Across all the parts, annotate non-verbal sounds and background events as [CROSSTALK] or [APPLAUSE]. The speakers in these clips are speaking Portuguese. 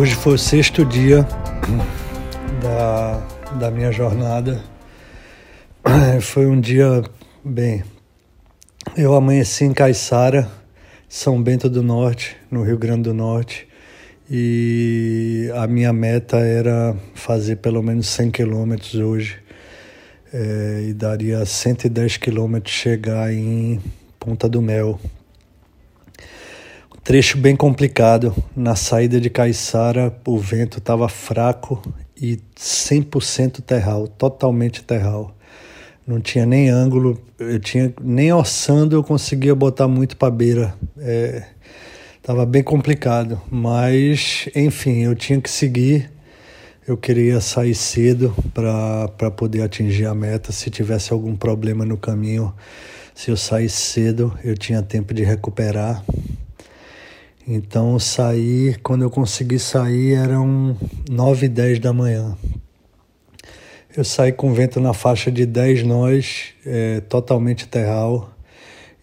Hoje foi o sexto dia da, da minha jornada. Foi um dia, bem, eu amanheci em Caiçara, São Bento do Norte, no Rio Grande do Norte, e a minha meta era fazer pelo menos 100 quilômetros hoje, é, e daria 110 quilômetros chegar em Ponta do Mel, Trecho bem complicado. Na saída de Caiçara, o vento estava fraco e 100% terral, totalmente terral. Não tinha nem ângulo, eu tinha nem orçando eu conseguia botar muito para beira. É, tava bem complicado, mas enfim, eu tinha que seguir. Eu queria sair cedo para poder atingir a meta. Se tivesse algum problema no caminho, se eu saísse cedo, eu tinha tempo de recuperar. Então saí, quando eu consegui sair eram 9 e 10 da manhã. Eu saí com vento na faixa de 10 nós, é, totalmente terral.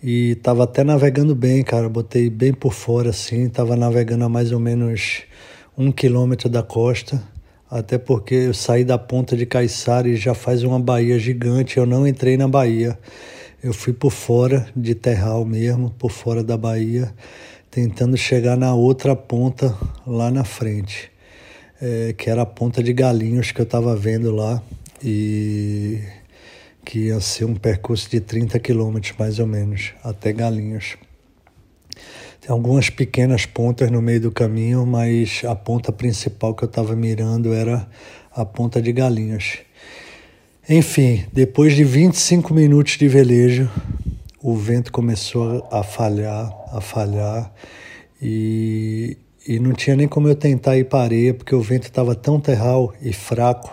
E tava até navegando bem, cara. Botei bem por fora assim, tava navegando a mais ou menos um quilômetro da costa. Até porque eu saí da ponta de Caiçara e já faz uma baía gigante. Eu não entrei na baía. Eu fui por fora de terral mesmo, por fora da baía tentando chegar na outra ponta lá na frente, é, que era a ponta de Galinhos que eu estava vendo lá e que ia ser um percurso de 30 quilômetros mais ou menos até Galinhos. Tem algumas pequenas pontas no meio do caminho, mas a ponta principal que eu estava mirando era a ponta de Galinhos. Enfim, depois de 25 minutos de velejo, o vento começou a falhar, a falhar, e, e não tinha nem como eu tentar ir para areia, porque o vento estava tão terral e fraco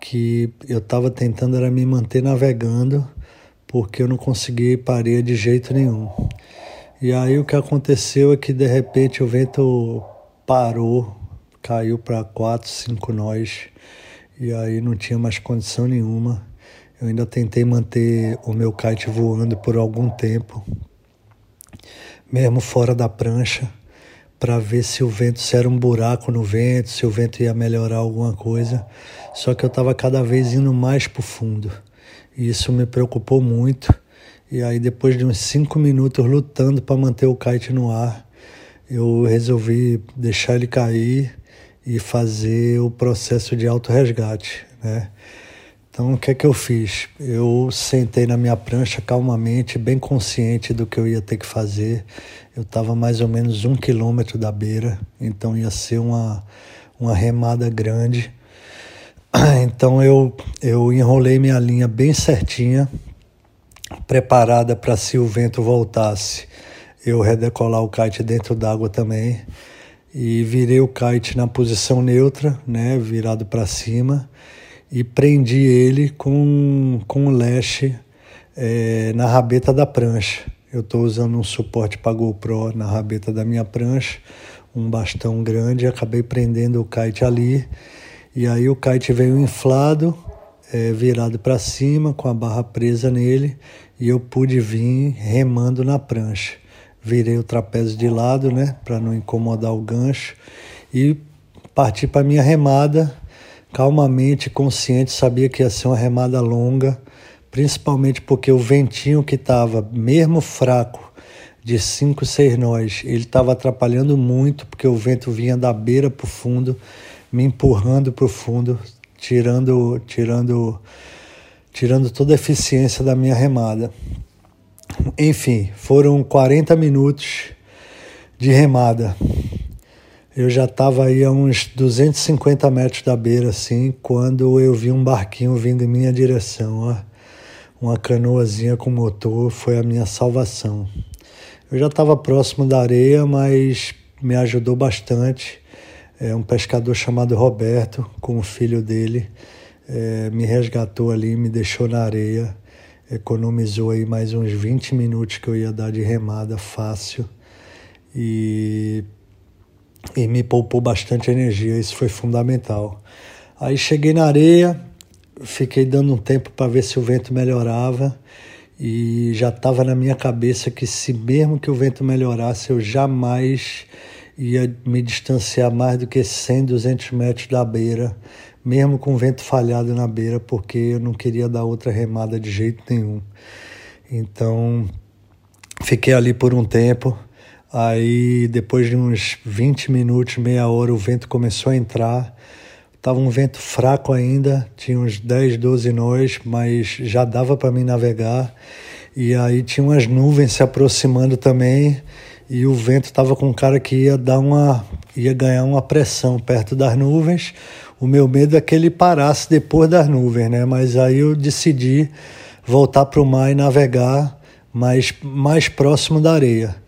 que eu estava tentando era me manter navegando, porque eu não conseguia ir para areia de jeito nenhum. E aí o que aconteceu é que de repente o vento parou, caiu para quatro, cinco nós, e aí não tinha mais condição nenhuma eu ainda tentei manter o meu kite voando por algum tempo, mesmo fora da prancha, para ver se o vento se era um buraco no vento, se o vento ia melhorar alguma coisa. Só que eu estava cada vez indo mais para o fundo. E isso me preocupou muito. E aí, depois de uns cinco minutos lutando para manter o kite no ar, eu resolvi deixar ele cair e fazer o processo de auto-resgate, né? Então, o que é que eu fiz? Eu sentei na minha prancha calmamente, bem consciente do que eu ia ter que fazer. Eu estava mais ou menos um quilômetro da beira, então ia ser uma, uma remada grande. [CLEARS THROAT] Então, eu, eu enrolei minha linha bem certinha, preparada para se o vento voltasse, eu redecolar o kite dentro d'água também. E virei o kite na posição neutra, né, virado para cima e prendi ele com, com um leste é, na rabeta da prancha. Eu estou usando um suporte para GoPro na rabeta da minha prancha, um bastão grande, acabei prendendo o kite ali. E aí o kite veio inflado, é, virado para cima, com a barra presa nele, e eu pude vir remando na prancha. Virei o trapézio de lado, né, para não incomodar o gancho, e parti para minha remada calmamente, consciente, sabia que ia ser uma remada longa, principalmente porque o ventinho que estava, mesmo fraco, de 5, 6 nós, ele estava atrapalhando muito, porque o vento vinha da beira para o fundo, me empurrando para o fundo, tirando, tirando, tirando toda a eficiência da minha remada. Enfim, foram 40 minutos de remada. Eu já estava aí a uns 250 metros da beira, assim, quando eu vi um barquinho vindo em minha direção. Ó. Uma canoazinha com motor foi a minha salvação. Eu já estava próximo da areia, mas me ajudou bastante. É um pescador chamado Roberto, com o filho dele, é, me resgatou ali, me deixou na areia, economizou aí mais uns 20 minutos que eu ia dar de remada fácil. E e me poupou bastante energia, isso foi fundamental. Aí cheguei na areia, fiquei dando um tempo para ver se o vento melhorava e já estava na minha cabeça que se mesmo que o vento melhorasse, eu jamais ia me distanciar mais do que 100, 200 metros da beira, mesmo com o vento falhado na beira, porque eu não queria dar outra remada de jeito nenhum. Então, fiquei ali por um tempo. Aí, depois de uns 20 minutos, meia hora, o vento começou a entrar. Tava um vento fraco ainda, tinha uns 10, 12 nós, mas já dava para mim navegar. E aí tinha umas nuvens se aproximando também e o vento estava com cara que ia dar uma ia ganhar uma pressão perto das nuvens. O meu medo é que ele parasse depois das nuvens, né? Mas aí eu decidi voltar para o mar e navegar mais mais próximo da areia.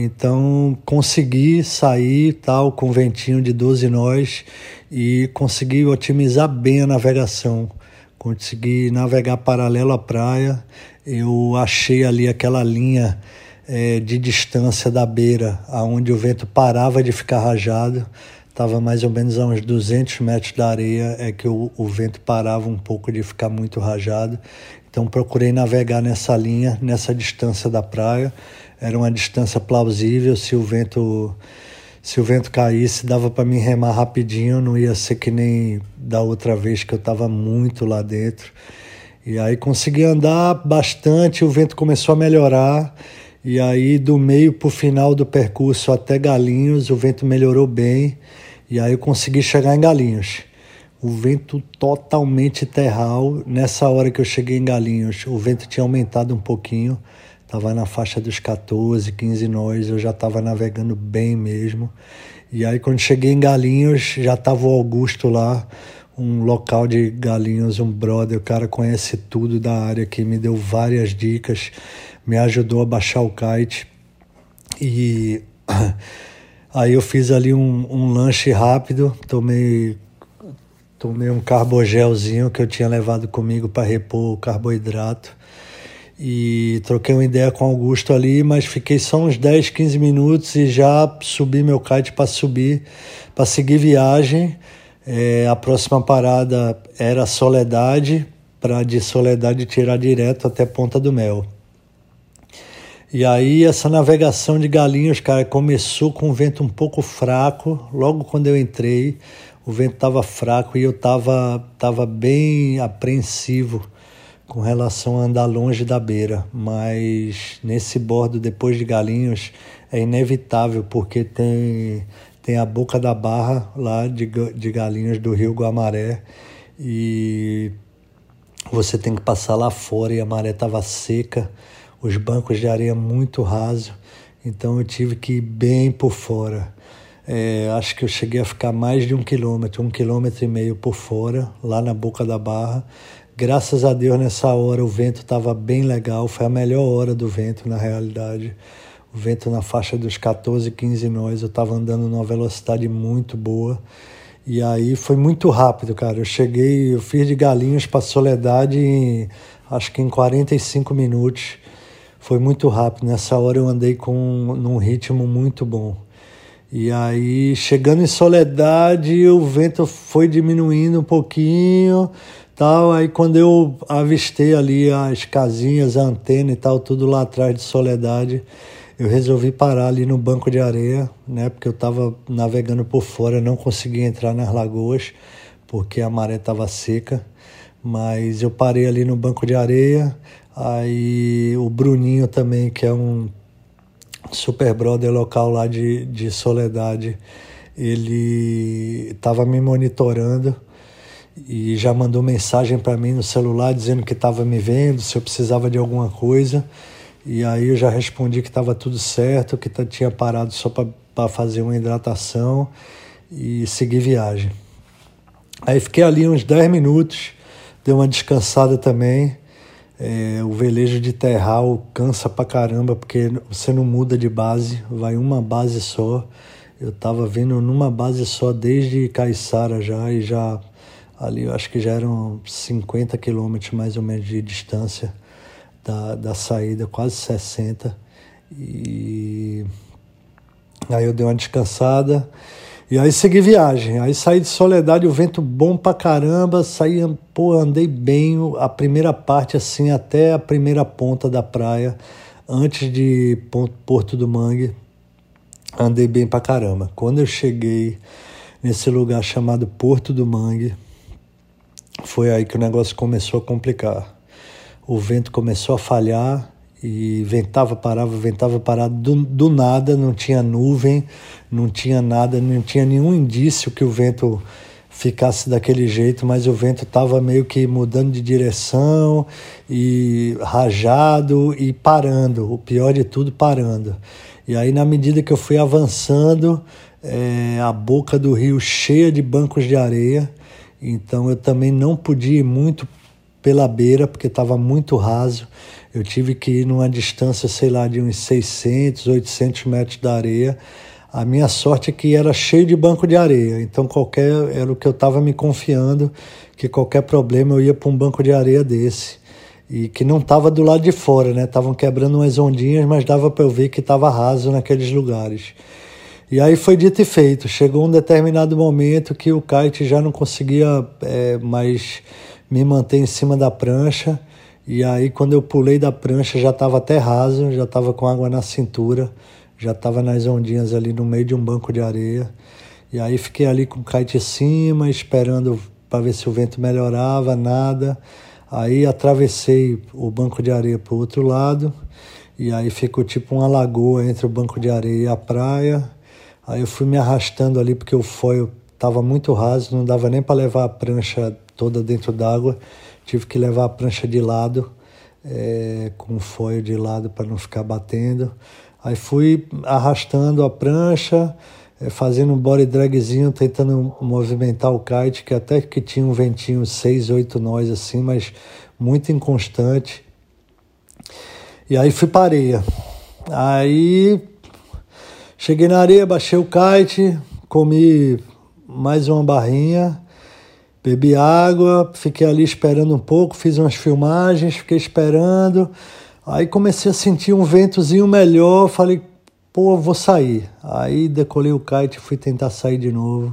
Então consegui sair tal com ventinho de 12 nós e consegui otimizar bem a navegação. Consegui navegar paralelo à praia. Eu achei ali aquela linha é, de distância da beira, aonde o vento parava de ficar rajado, estava mais ou menos a uns 200 metros da areia, é que o, o vento parava um pouco de ficar muito rajado. Então procurei navegar nessa linha, nessa distância da praia. Era uma distância plausível, se o vento se o vento caísse, dava para me remar rapidinho, não ia ser que nem da outra vez que eu estava muito lá dentro. E aí consegui andar bastante, o vento começou a melhorar e aí, do meio para o final do percurso até Galinhos, o vento melhorou bem. E aí eu consegui chegar em Galinhos. O vento totalmente terral. Nessa hora que eu cheguei em Galinhos, o vento tinha aumentado um pouquinho. Estava na faixa dos 14, 15 nós. Eu já estava navegando bem mesmo. E aí, quando cheguei em Galinhos, já estava o Augusto lá, um local de Galinhos, um brother. O cara conhece tudo da área que me deu várias dicas me ajudou a baixar o kite. E [COUGHS] aí eu fiz ali um, um lanche rápido, tomei tomei um carbogelzinho que eu tinha levado comigo para repor o carboidrato. E troquei uma ideia com o Augusto ali, mas fiquei só uns 10, 15 minutos e já subi meu kite para subir, para seguir viagem. É, a próxima parada era Soledade, para de Soledade tirar direto até Ponta do Mel. E aí essa navegação de Galinhos, cara, começou com um vento um pouco fraco. Logo quando eu entrei, o vento estava fraco e eu estava tava bem apreensivo com relação a andar longe da beira. Mas nesse bordo depois de Galinhos é inevitável porque tem tem a boca da barra lá de, de Galinhos do Rio Guamaré e você tem que passar lá fora e a maré estava seca os bancos de areia muito raso, então eu tive que ir bem por fora. É, acho que eu cheguei a ficar mais de um quilômetro, um quilômetro e meio por fora, lá na boca da barra. Graças a Deus nessa hora o vento estava bem legal, foi a melhor hora do vento na realidade. O vento na faixa dos 14, 15 nós, eu estava andando numa velocidade muito boa. E aí foi muito rápido, cara. Eu cheguei, eu fiz de Galinhos para Soledade em, acho que em 45 minutos. Foi muito rápido. Nessa hora eu andei com num ritmo muito bom. E aí, chegando em Soledade, o vento foi diminuindo um pouquinho, tal. Aí quando eu avistei ali as casinhas, a antena e tal, tudo lá atrás de Soledade, eu resolvi parar ali no banco de areia, né? Porque eu estava navegando por fora, não conseguia entrar nas lagoas porque a maré estava seca. Mas eu parei ali no banco de areia, Aí o Bruninho também, que é um super brother local lá de, de Soledade, ele estava me monitorando e já mandou mensagem para mim no celular dizendo que estava me vendo, se eu precisava de alguma coisa. E aí eu já respondi que estava tudo certo, que tinha parado só para fazer uma hidratação e seguir viagem. Aí fiquei ali uns 10 minutos, dei uma descansada também. É, o velejo de terral cansa pra caramba, porque você não muda de base, vai uma base só. Eu tava vindo numa base só desde Caiçara já, e já ali eu acho que já eram 50 quilômetros mais ou menos de distância da, da saída, quase 60. E aí eu dei uma descansada e aí segui viagem. Aí saí de Soledade, o vento bom pra caramba, saí, pô, andei bem a primeira parte assim até a primeira ponta da praia, antes de Porto do Mangue. andei bem pra caramba. Quando eu cheguei nesse lugar chamado Porto do Mangue, foi aí que o negócio começou a complicar. O vento começou a falhar e ventava, parava, ventava, parava do, do nada, não tinha nuvem, não tinha nada, não tinha nenhum indício que o vento ficasse daquele jeito, mas o vento estava meio que mudando de direção e rajado e parando, o pior de tudo, parando. E aí, na medida que eu fui avançando, é, a boca do rio cheia de bancos de areia, então eu também não podia ir muito pela beira, porque estava muito raso. Eu tive que ir numa distância, sei lá, de uns 600, 800 metros da areia. A minha sorte é que era cheio de banco de areia, então qualquer era o que eu estava me confiando que qualquer problema eu ia para um banco de areia desse e que não estava do lado de fora, né? Estavam quebrando umas ondinhas, mas dava para eu ver que estava raso naqueles lugares. E aí foi dito e feito. Chegou um determinado momento que o kite já não conseguia é, mais me manter em cima da prancha. E aí, quando eu pulei da prancha, já estava até raso, já estava com água na cintura, já estava nas ondinhas ali no meio de um banco de areia. E aí, fiquei ali com o kite em cima, esperando para ver se o vento melhorava, nada. Aí, atravessei o banco de areia para o outro lado. E aí ficou tipo uma lagoa entre o banco de areia e a praia. Aí eu fui me arrastando ali porque o foio estava muito raso, não dava nem para levar a prancha toda dentro d'água. Tive que levar a prancha de lado, é, com o foio de lado para não ficar batendo. Aí fui arrastando a prancha, é, fazendo um body dragzinho, tentando movimentar o kite, que até que tinha um ventinho, seis, oito nós assim, mas muito inconstante. E aí fui para areia. Aí Cheguei na areia, baixei o kite, comi mais uma barrinha, bebi água, fiquei ali esperando um pouco, fiz umas filmagens, fiquei esperando. Aí comecei a sentir um ventozinho melhor, falei, pô, vou sair. Aí decolei o kite, fui tentar sair de novo.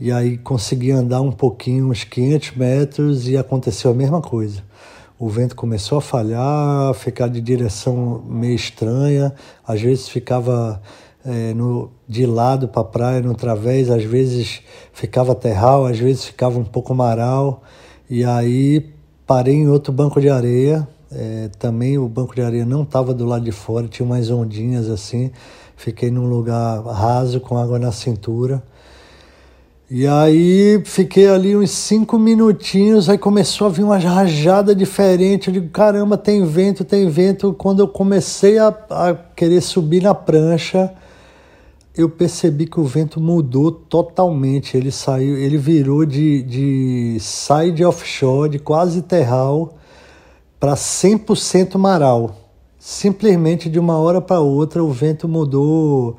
E aí consegui andar um pouquinho, uns 500 metros, e aconteceu a mesma coisa. O vento começou a falhar, ficar de direção meio estranha, às vezes ficava é, no, de lado para a praia, no través, às vezes ficava terral, às vezes ficava um pouco maral, e aí parei em outro banco de areia, é, também o banco de areia não estava do lado de fora, tinha umas ondinhas assim, fiquei num lugar raso com água na cintura, e aí fiquei ali uns cinco minutinhos, aí começou a vir uma rajada diferente. Eu digo, caramba, tem vento, tem vento. Quando eu comecei a, a querer subir na prancha, eu percebi que o vento mudou totalmente. Ele saiu, ele virou de, de side offshore, de quase terral, para 100% maral. Simplesmente de uma hora para outra o vento mudou,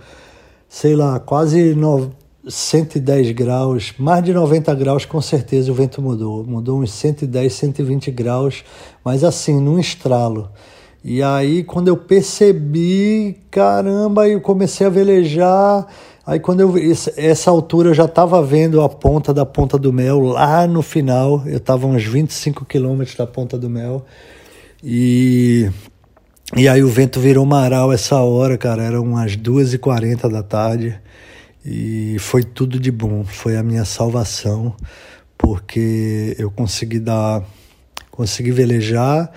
sei lá, quase no, 110 graus, mais de 90 graus com certeza o vento mudou. Mudou uns 110, 120 graus, mas assim, num estralo. E aí, quando eu percebi, caramba, eu comecei a velejar. Aí, quando eu essa altura, eu já estava vendo a ponta da Ponta do Mel lá no final. Eu estava uns 25 quilômetros da Ponta do Mel. E, e aí, o vento virou maral essa hora, cara. Eram umas 2h40 da tarde. E foi tudo de bom. Foi a minha salvação, porque eu consegui dar. Consegui velejar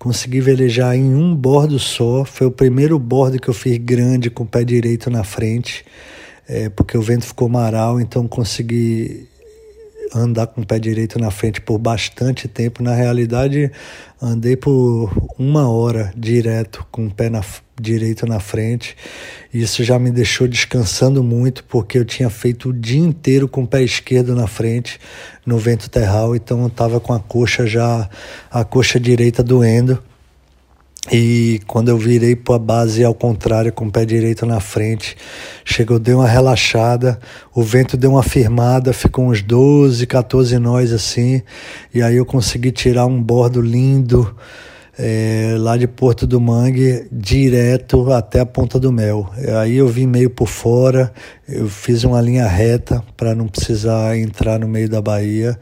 Consegui velejar em um bordo só. Foi o primeiro bordo que eu fiz grande com o pé direito na frente, é, porque o vento ficou maral, então consegui andar com o pé direito na frente por bastante tempo. Na realidade, andei por uma hora direto com o pé na, direito na frente. Isso já me deixou descansando muito, porque eu tinha feito o dia inteiro com o pé esquerdo na frente, no vento terral, então eu estava com a coxa já, a coxa direita doendo. E quando eu virei para a base ao contrário, com o pé direito na frente, chegou, deu uma relaxada, o vento deu uma firmada, ficou uns 12, 14 nós assim, e aí eu consegui tirar um bordo lindo é, lá de Porto do Mangue direto até a Ponta do Mel. Aí eu vim meio por fora, eu fiz uma linha reta para não precisar entrar no meio da Bahia,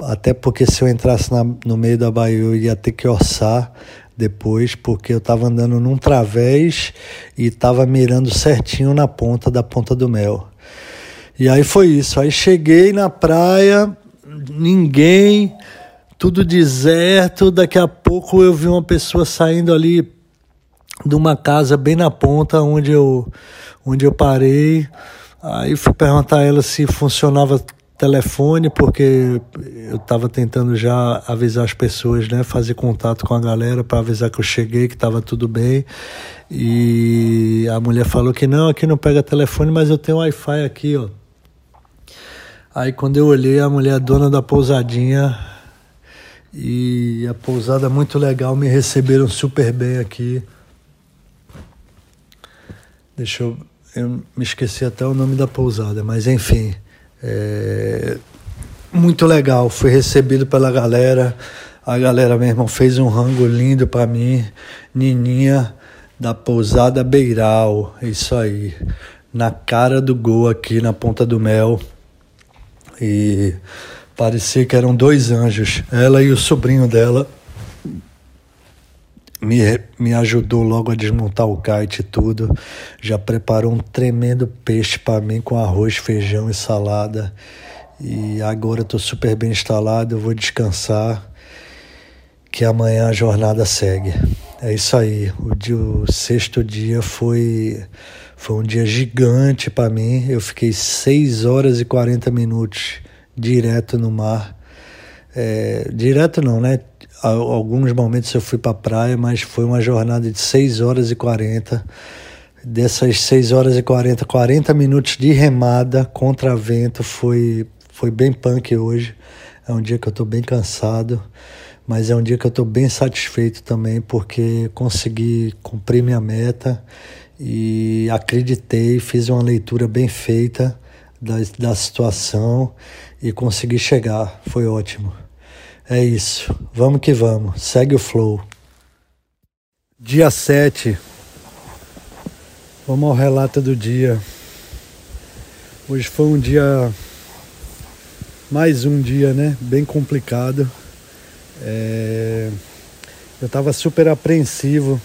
até porque se eu entrasse na, no meio da Bahia eu ia ter que orçar depois, porque eu estava andando num través e estava mirando certinho na ponta da ponta do mel. E aí foi isso. Aí cheguei na praia, ninguém, tudo deserto. Daqui a pouco eu vi uma pessoa saindo ali de uma casa bem na ponta onde eu, onde eu parei. Aí fui perguntar a ela se funcionava telefone, porque eu estava tentando já avisar as pessoas, né, fazer contato com a galera para avisar que eu cheguei, que estava tudo bem. E a mulher falou que não, aqui não pega telefone, mas eu tenho Wi-Fi aqui, ó. Aí quando eu olhei, a mulher dona da pousadinha e a pousada muito legal, me receberam super bem aqui. Deixa eu eu me esqueci até o nome da pousada, mas enfim. É, muito legal, fui recebido pela galera. A galera, meu irmão, fez um rango lindo para mim. Nininha da pousada Beiral, isso aí. Na cara do gol aqui na Ponta do Mel. E parecia que eram dois anjos, ela e o sobrinho dela. Me, me ajudou logo a desmontar o kite e tudo. Já preparou um tremendo peixe para mim com arroz, feijão e salada. E agora estou super bem instalado, vou descansar, que amanhã a jornada segue. É isso aí. O, dia, o sexto dia foi, foi um dia gigante para mim. Eu fiquei 6 horas e 40 minutos direto no mar. É, direto não, né? Alguns momentos eu fui para a praia, mas foi uma jornada de 6 horas e 40. Dessas 6 horas e 40, 40 minutos de remada contra vento foi, foi bem punk hoje. É um dia que eu estou bem cansado, mas é um dia que eu estou bem satisfeito também, porque consegui cumprir minha meta e acreditei, fiz uma leitura bem feita da, da situação e consegui chegar. Foi ótimo. É isso. Vamos que vamos. Segue o flow. Dia 7. Vamos ao relato do dia. Hoje foi um dia. Mais um dia, né? Bem complicado. É... Eu estava super apreensivo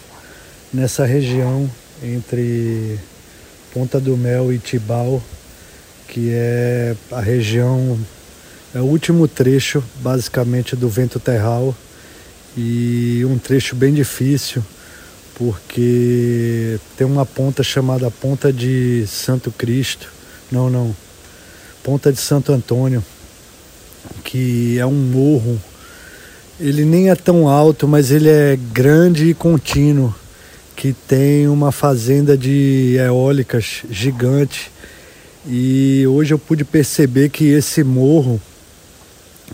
nessa região entre Ponta do Mel e Tibau, que é a região é o último trecho, basicamente, do Vento Terral e um trecho bem difícil, porque tem uma ponta chamada Ponta de Santo Cristo, não, não, Ponta de Santo Antônio, que é um morro. Ele nem é tão alto, mas ele é grande e contínuo, que tem uma fazenda de eólicas gigante. E hoje eu pude perceber que esse morro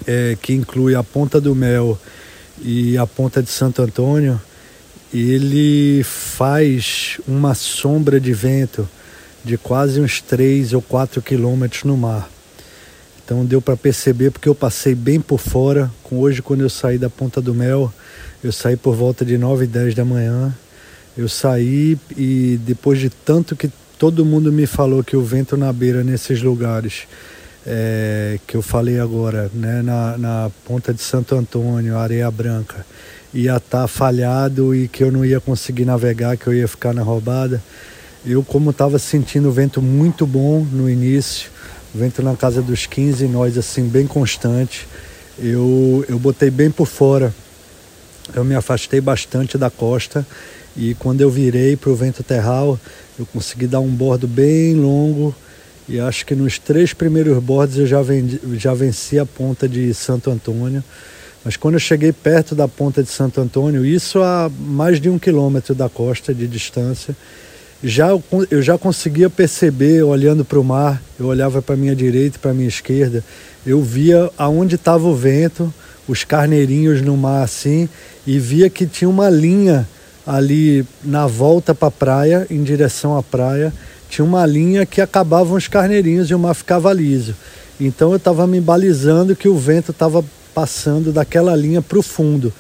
é, que inclui a Ponta do Mel e a Ponta de Santo Antônio, ele faz uma sombra de vento de quase uns 3 ou 4 quilômetros no mar. Então deu para perceber porque eu passei bem por fora. Com hoje quando eu saí da Ponta do Mel, eu saí por volta de 9 e 10 da manhã. Eu saí e depois de tanto que todo mundo me falou que o vento na beira nesses lugares é, que eu falei agora, né, na, na ponta de Santo Antônio, Areia Branca, ia estar tá falhado e que eu não ia conseguir navegar, que eu ia ficar na roubada. Eu, como estava sentindo o vento muito bom no início, vento na casa dos 15 nós, assim, bem constante, eu, eu botei bem por fora. Eu me afastei bastante da costa e quando eu virei para o vento terral, eu consegui dar um bordo bem longo e acho que nos três primeiros bordes eu já, vendi, já venci a ponta de Santo Antônio. Mas quando eu cheguei perto da ponta de Santo Antônio, isso a mais de um quilômetro da costa de distância, já eu já conseguia perceber, olhando para o mar, eu olhava para minha direita e para minha esquerda, eu via aonde estava o vento, os carneirinhos no mar assim, e via que tinha uma linha ali na volta para a praia, em direção à praia, tinha uma linha que acabavam os carneirinhos e o mar ficava liso. Então eu estava me balizando que o vento estava passando daquela linha para o fundo.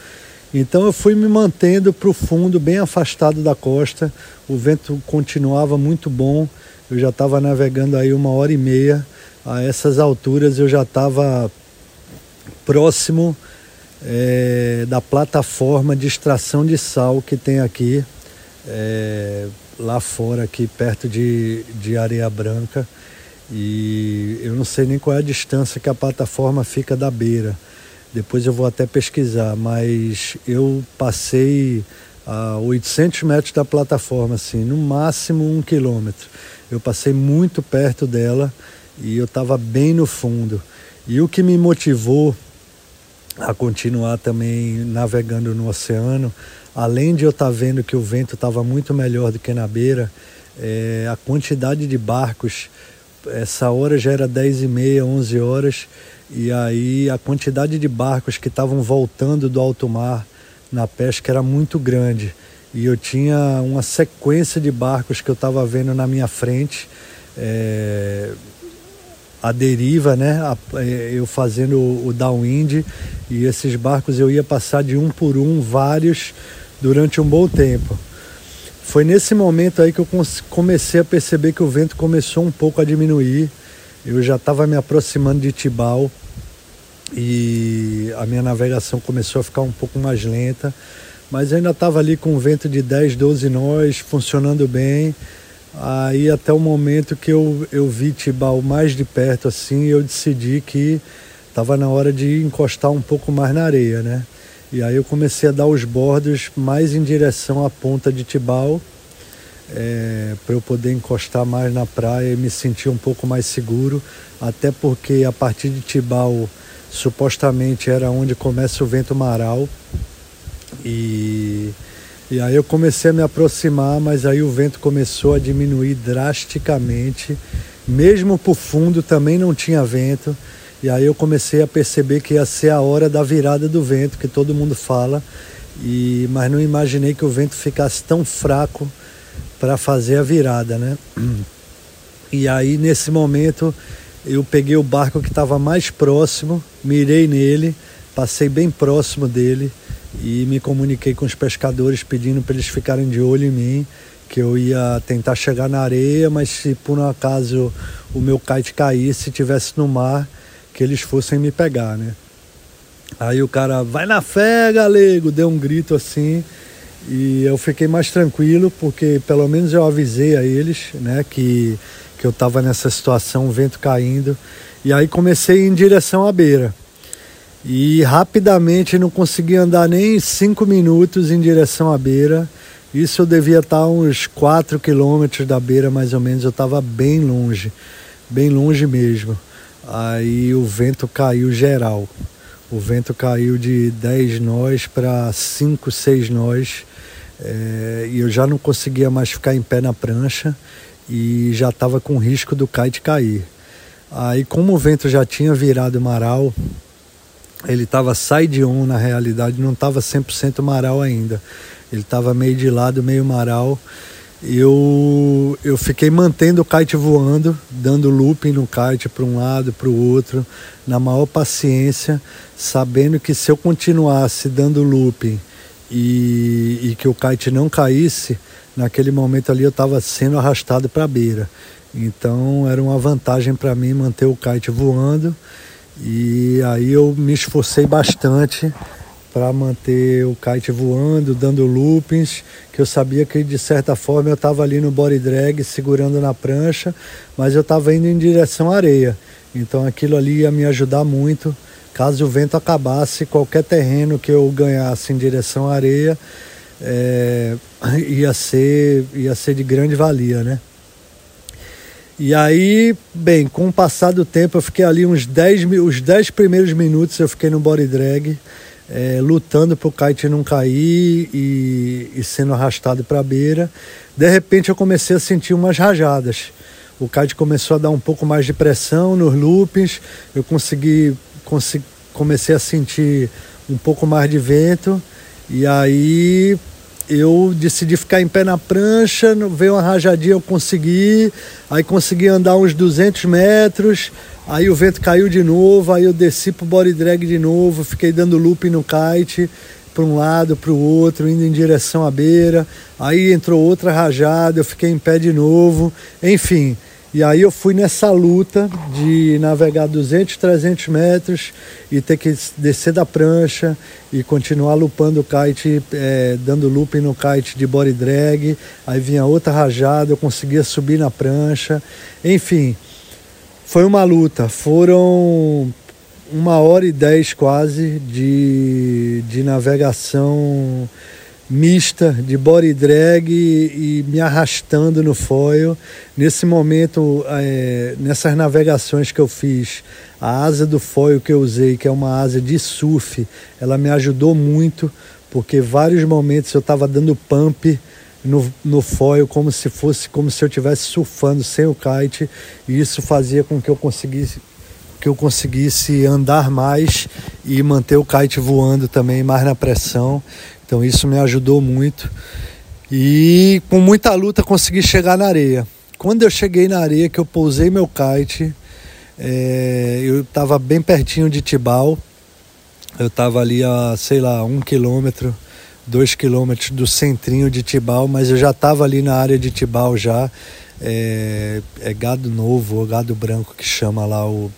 Então eu fui me mantendo para o fundo, bem afastado da costa. O vento continuava muito bom. Eu já estava navegando aí uma hora e meia. A essas alturas eu já estava próximo é, da plataforma de extração de sal que tem aqui, é, lá fora, aqui perto de, de Areia Branca. E eu não sei nem qual é a distância que a plataforma fica da beira. Depois eu vou até pesquisar, mas eu passei a 800 metros da plataforma, assim, no máximo um quilômetro. Eu passei muito perto dela e eu estava bem no fundo. E o que me motivou a continuar também navegando no oceano, além de eu estar tá vendo que o vento estava muito melhor do que na beira, é, a quantidade de barcos, essa hora já era 10 e meia, 11 horas, e aí a quantidade de barcos que estavam voltando do alto mar na pesca era muito grande. E eu tinha uma sequência de barcos que eu estava vendo na minha frente, é, a deriva, né? A, é, eu fazendo o, o downwind e esses barcos eu ia passar de um por um, vários, durante um bom tempo. Foi nesse momento aí que eu comecei a perceber que o vento começou um pouco a diminuir. Eu já estava me aproximando de Tibau e a minha navegação começou a ficar um pouco mais lenta, mas ainda estava ali com um vento de 10, 12 nós, funcionando bem. Aí até o momento que eu, eu vi Tibau mais de perto assim, eu decidi que estava na hora de encostar um pouco mais na areia, né? E aí eu comecei a dar os bordos mais em direção à ponta de Tibau, é, para eu poder encostar mais na praia e me sentir um pouco mais seguro, até porque a partir de Tibau supostamente era onde começa o vento maral. E, e aí eu comecei a me aproximar, mas aí o vento começou a diminuir drasticamente. Mesmo por fundo também não tinha vento. E aí eu comecei a perceber que ia ser a hora da virada do vento, que todo mundo fala. E, mas não imaginei que o vento ficasse tão fraco para fazer a virada, né? E aí nesse momento eu peguei o barco que estava mais próximo, mirei nele, passei bem próximo dele e me comuniquei com os pescadores pedindo para eles ficarem de olho em mim, que eu ia tentar chegar na areia, mas se por um acaso o meu kite caísse, estivesse no mar, que eles fossem me pegar, né? Aí o cara, vai na fé, galego, deu um grito assim, e eu fiquei mais tranquilo, porque pelo menos eu avisei a eles, né, que, que eu estava nessa situação, o vento caindo, e aí comecei em direção à beira. E rapidamente não consegui andar nem cinco minutos em direção à beira. Isso eu devia estar uns 4 quilômetros da beira, mais ou menos. Eu estava bem longe, bem longe mesmo. Aí o vento caiu geral. O vento caiu de 10 nós para 5, 6 nós. É, e eu já não conseguia mais ficar em pé na prancha e já estava com risco do kite cair. Aí, como o vento já tinha virado maral, ele estava side on na realidade, não estava 100% maral ainda. Ele estava meio de lado, meio maral eu, eu fiquei mantendo o kite voando, dando looping no kite para um lado, para o outro, na maior paciência, sabendo que se eu continuasse dando looping e, e que o kite não caísse, naquele momento ali eu estava sendo arrastado para a beira. Então era uma vantagem para mim manter o kite voando e aí eu me esforcei bastante para manter o kite voando, dando loopings, que eu sabia que de certa forma eu estava ali no body drag segurando na prancha, mas eu estava indo em direção à areia. Então aquilo ali ia me ajudar muito. Caso o vento acabasse, qualquer terreno que eu ganhasse em direção à areia é, ia, ser, ia ser de grande valia, né? E aí, bem, com o passar do tempo, eu fiquei ali uns 10, os 10 primeiros minutos eu fiquei no body drag é, lutando para o kite não cair e, e sendo arrastado para a beira. De repente eu comecei a sentir umas rajadas. O kite começou a dar um pouco mais de pressão nos loopings, eu consegui, consegui comecei a sentir um pouco mais de vento e aí eu decidi ficar em pé na prancha, veio uma rajadinha, eu consegui, aí consegui andar uns 200 metros, aí o vento caiu de novo, aí eu desci pro body drag de novo, fiquei dando looping no kite, para um lado, para o outro, indo em direção à beira, aí entrou outra rajada, eu fiquei em pé de novo, enfim, E aí eu fui nessa luta de navegar 200, 300 metros e ter que descer da prancha e continuar lupando o kite, é, dando looping no kite de body drag. Aí vinha outra rajada, eu conseguia subir na prancha. Enfim, foi uma luta. Foram uma hora e dez quase de, de navegação mista de body drag e, e me arrastando no foil. Nesse momento, é, nessas navegações que eu fiz, a asa do foil que eu usei, que é uma asa de surf, ela me ajudou muito, porque vários momentos eu estava dando pump no, no foil como se fosse como se eu estivesse surfando sem o kite e isso fazia com que eu conseguisse que eu conseguisse andar mais e manter o kite voando também mais na pressão então isso me ajudou muito. E com muita luta consegui chegar na areia. Quando eu cheguei na areia, que eu pousei meu kite, é, eu estava bem pertinho de Tibau. Eu estava ali a, sei lá, um quilômetro, dois quilômetros do centrinho de Tibau, mas eu já estava ali na área de Tibau já. É, é gado novo, ou gado branco que chama lá o,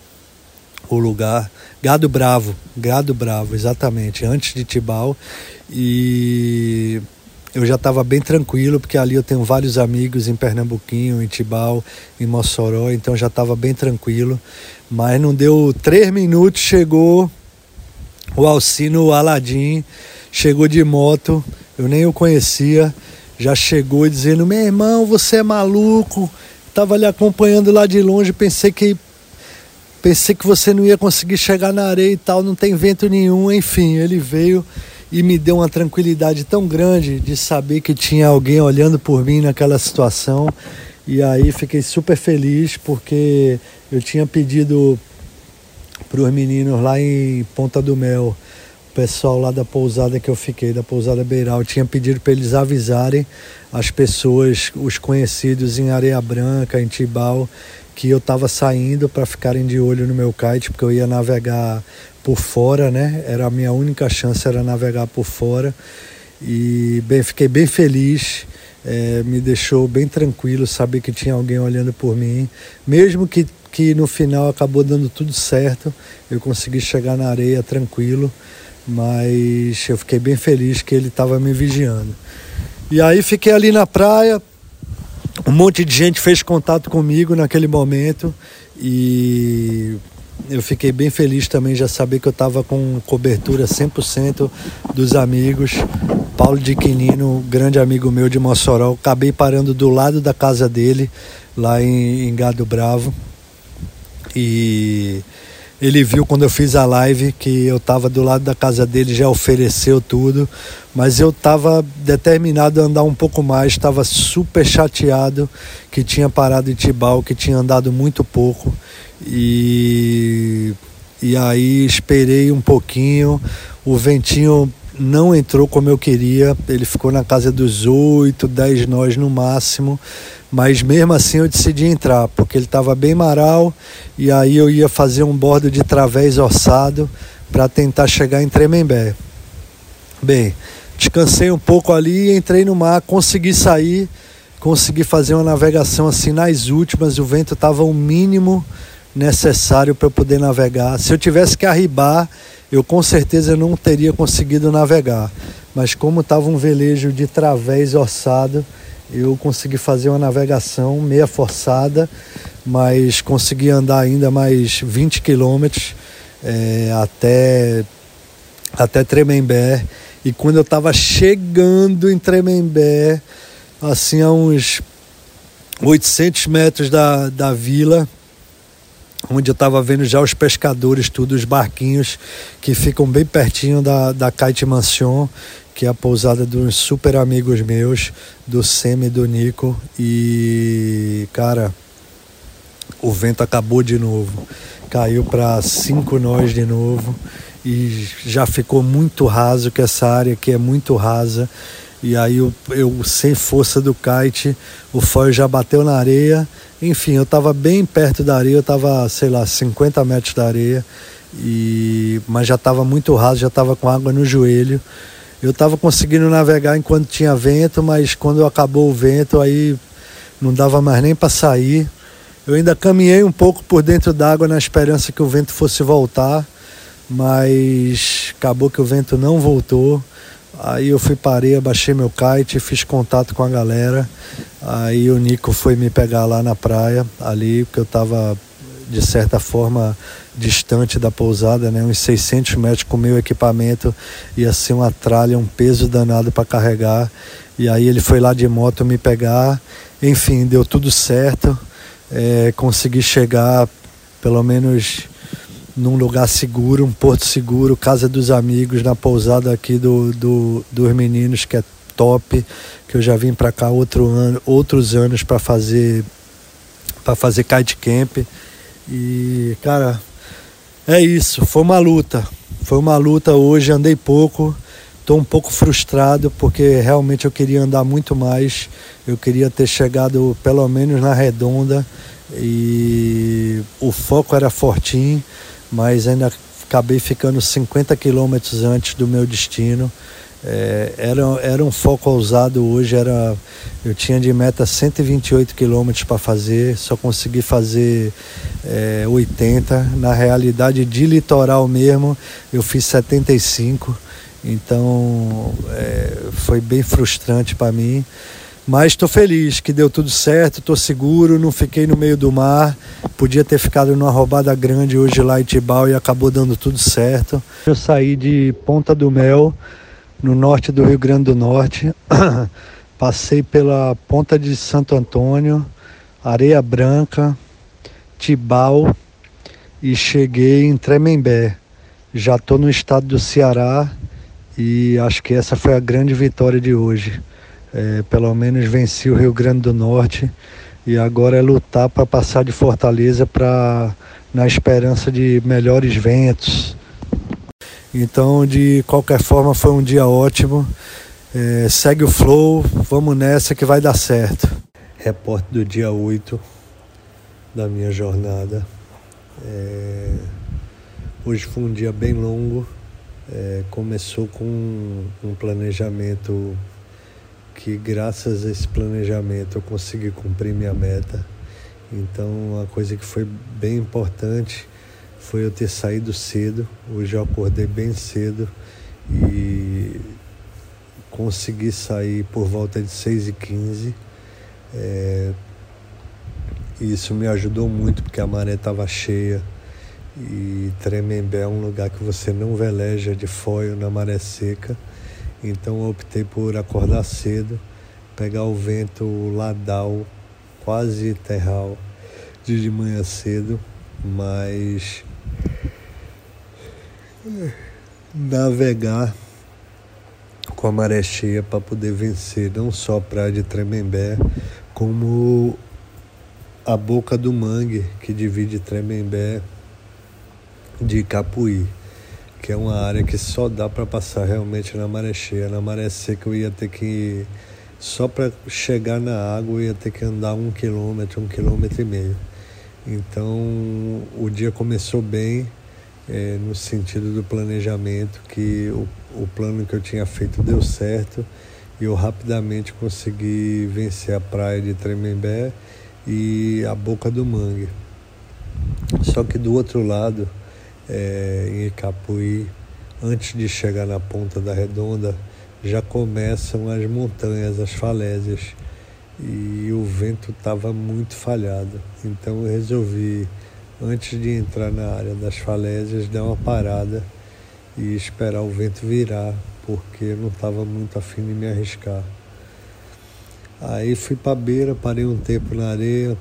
o lugar. Gado Bravo, Gado Bravo, exatamente, antes de Tibau. E eu já estava bem tranquilo, porque ali eu tenho vários amigos em Pernambuquinho, em Tibau, em Mossoró, então já estava bem tranquilo. Mas não deu três minutos, chegou o Alcino Aladim, chegou de moto, eu nem o conhecia, já chegou dizendo: Meu irmão, você é maluco. Estava ali acompanhando lá de longe, pensei que pensei que você não ia conseguir chegar na areia e tal, não tem vento nenhum, enfim, ele veio e me deu uma tranquilidade tão grande de saber que tinha alguém olhando por mim naquela situação. E aí fiquei super feliz porque eu tinha pedido para os meninos lá em Ponta do Mel, o pessoal lá da pousada que eu fiquei, da pousada Beiral, tinha pedido para eles avisarem as pessoas, os conhecidos em Areia Branca, em Tibau, que eu estava saindo para ficarem de olho no meu kite, porque eu ia navegar por fora, né? Era a minha única chance era navegar por fora. E bem, fiquei bem feliz, é, me deixou bem tranquilo saber que tinha alguém olhando por mim, mesmo que, que no final acabou dando tudo certo, eu consegui chegar na areia tranquilo, mas eu fiquei bem feliz que ele estava me vigiando. E aí fiquei ali na praia, um monte de gente fez contato comigo naquele momento e eu fiquei bem feliz também já saber que eu estava com cobertura 100% dos amigos. Paulo de Quinino, grande amigo meu de Mossoró, acabei parando do lado da casa dele, lá em, em Gado Bravo. E ele viu quando eu fiz a live que eu estava do lado da casa dele, já ofereceu tudo, mas eu estava determinado a andar um pouco mais, estava super chateado que tinha parado em Tibau, que tinha andado muito pouco. E, e aí esperei um pouquinho, o ventinho não entrou como eu queria, ele ficou na casa dos 8, 10 nós no máximo, mas mesmo assim eu decidi entrar, porque ele estava bem maral. E aí eu ia fazer um bordo de través orçado para tentar chegar em Tremembé. Bem, descansei um pouco ali, entrei no mar, consegui sair, consegui fazer uma navegação assim nas últimas, o vento estava o mínimo necessário para eu poder navegar. Se eu tivesse que arribar, eu com certeza não teria conseguido navegar. Mas como estava um velejo de través orçado, eu consegui fazer uma navegação meia forçada, mas consegui andar ainda mais 20 quilômetros é, até, até Tremembé. E quando eu estava chegando em Tremembé, assim a uns 800 metros da, da vila, onde eu estava vendo já os pescadores, tudo, os barquinhos que ficam bem pertinho da, da Kite Mansion, que é a pousada dos super amigos meus, do Semi e do Nico. E, cara, o vento acabou de novo. Caiu para cinco nós de novo e já ficou muito raso, que essa área aqui é muito rasa. E aí eu, eu sem força do kite, o foil já bateu na areia enfim, eu estava bem perto da areia, eu estava, sei lá, 50 metros da areia, e mas já estava muito raso, já estava com água no joelho. Eu estava conseguindo navegar enquanto tinha vento, mas quando acabou o vento, aí não dava mais nem para sair. Eu ainda caminhei um pouco por dentro d'água na esperança que o vento fosse voltar, mas acabou que o vento não voltou. Aí eu fui parei, abaixei meu kite, fiz contato com a galera. Aí o Nico foi me pegar lá na praia, ali, porque eu estava de certa forma distante da pousada, né, uns 600 metros com meu equipamento, ia ser uma tralha, um peso danado para carregar. E aí ele foi lá de moto me pegar, enfim, deu tudo certo, é, consegui chegar pelo menos num lugar seguro, um porto seguro, casa dos amigos, na pousada aqui do, do dos meninos, que é top, que eu já vim para cá outro ano, outros anos para fazer para fazer kite camp. E, cara, é isso. Foi uma luta. Foi uma luta hoje. Andei pouco. Estou um pouco frustrado porque realmente eu queria andar muito mais. Eu queria ter chegado pelo menos na redonda. E o foco era fortinho, mas ainda acabei ficando 50 quilômetros antes do meu destino. É, era, era um foco ousado hoje, era, eu tinha de meta 128 quilômetros para fazer, só consegui fazer é, 80. Na realidade, de litoral mesmo, eu fiz 75. Então é, foi bem frustrante para mim. Mas estou feliz que deu tudo certo, estou seguro, não fiquei no meio do mar. Podia ter ficado numa roubada grande hoje lá em Tibau e acabou dando tudo certo. Eu saí de Ponta do Mel no norte do Rio Grande do Norte. [COUGHS] Passei pela Ponta de Santo Antônio, Areia Branca, Tibau e cheguei em Tremembé. Já estou no estado do Ceará e acho que essa foi a grande vitória de hoje. É, pelo menos venci o Rio Grande do Norte e agora é lutar para passar de Fortaleza para na esperança de melhores ventos, então, de qualquer forma, foi um dia ótimo. É, segue o flow, vamos nessa que vai dar certo. Repórter do dia 8 da minha jornada. É, hoje foi um dia bem longo. É, começou com um planejamento que, graças a esse planejamento, eu consegui cumprir minha meta. Então, uma coisa que foi bem importante foi eu ter saído cedo. Hoje eu acordei bem cedo e consegui sair por volta de 6 e 15 é, isso me ajudou muito porque a maré estava cheia e Tremembé é um lugar que você não veleja de foio na maré seca. Então eu optei por acordar cedo, pegar o vento ladal, quase terral, de manhã cedo, mas navegar com a maré cheia para poder vencer não só a praia de Tremembé, como a boca do mangue que divide Tremembé de Capuí, que é uma área que só dá para passar realmente na maré cheia. Na maré seca eu ia ter que só para chegar na água eu ia ter que andar um quilômetro, um quilômetro e meio. Então o dia começou bem é, no sentido do planejamento, que o, o plano que eu tinha feito deu certo e eu rapidamente consegui vencer a praia de Tremembé e a Boca do Mangue. Só que do outro lado, é, em Icapuí, antes de chegar na ponta da redonda, já começam as montanhas, as falésias, e o vento estava muito falhado. Então eu resolvi antes de entrar na área das falésias, dar uma parada e esperar o vento virar, porque eu não estava muito afim de me arriscar. Aí fui para a beira, parei um tempo na areia,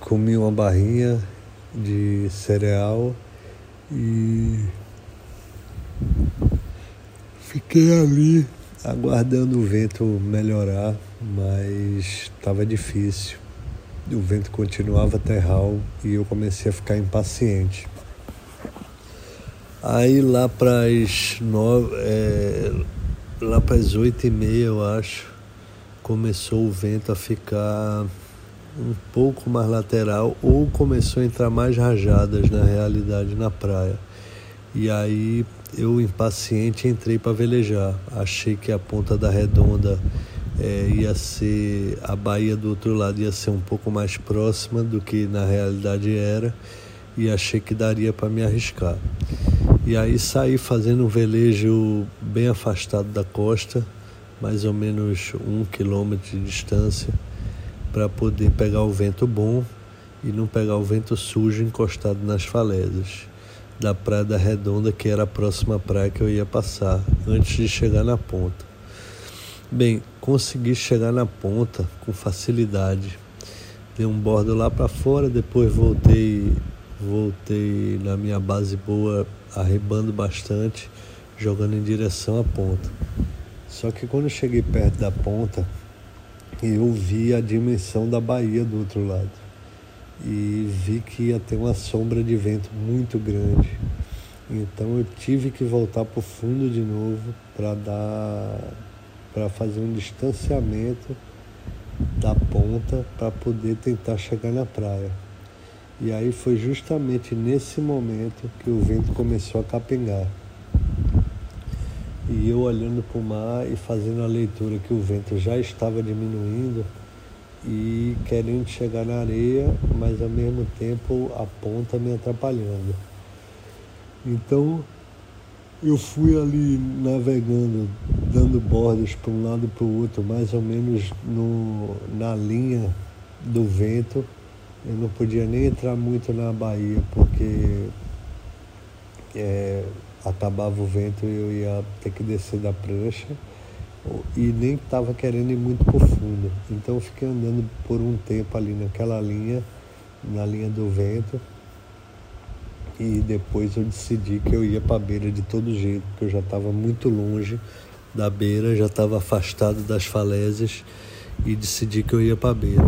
comi uma barrinha de cereal e fiquei ali aguardando o vento melhorar, mas estava difícil o vento continuava terral e eu comecei a ficar impaciente. Aí lá para as nove, é, lá para as oito e meia, eu acho, começou o vento a ficar um pouco mais lateral ou começou a entrar mais rajadas na realidade na praia. E aí eu impaciente entrei para velejar. Achei que a ponta da redonda é, ia ser a Bahia do outro lado ia ser um pouco mais próxima do que na realidade era e achei que daria para me arriscar. E aí saí fazendo um velejo bem afastado da costa, mais ou menos um quilômetro de distância, para poder pegar o vento bom e não pegar o vento sujo encostado nas falésias da Praia da Redonda, que era a próxima praia que eu ia passar antes de chegar na ponta. Bem, consegui chegar na ponta com facilidade. Dei um bordo lá para fora, depois voltei, voltei na minha base boa, arrebando bastante, jogando em direção à ponta. Só que quando cheguei perto da ponta, eu vi a dimensão da Bahia do outro lado e vi que ia ter uma sombra de vento muito grande. Então eu tive que voltar para o fundo de novo para dar para fazer um distanciamento da ponta para poder tentar chegar na praia. E aí foi justamente nesse momento que o vento começou a capengar. E eu olhando para o mar e fazendo a leitura que o vento já estava diminuindo, e querendo chegar na areia, mas ao mesmo tempo a ponta me atrapalhando. Então eu fui ali navegando, dando bordas para um lado e para o outro, mais ou menos no, na linha do vento. Eu não podia nem entrar muito na Bahia porque é, acabava o vento e eu ia ter que descer da prancha e nem estava querendo ir muito profundo. Então eu fiquei andando por um tempo ali naquela linha, na linha do vento, e depois eu decidi que eu ia para a beira de todo jeito, porque eu já estava muito longe da beira, já estava afastado das falésias e decidi que eu ia para a beira.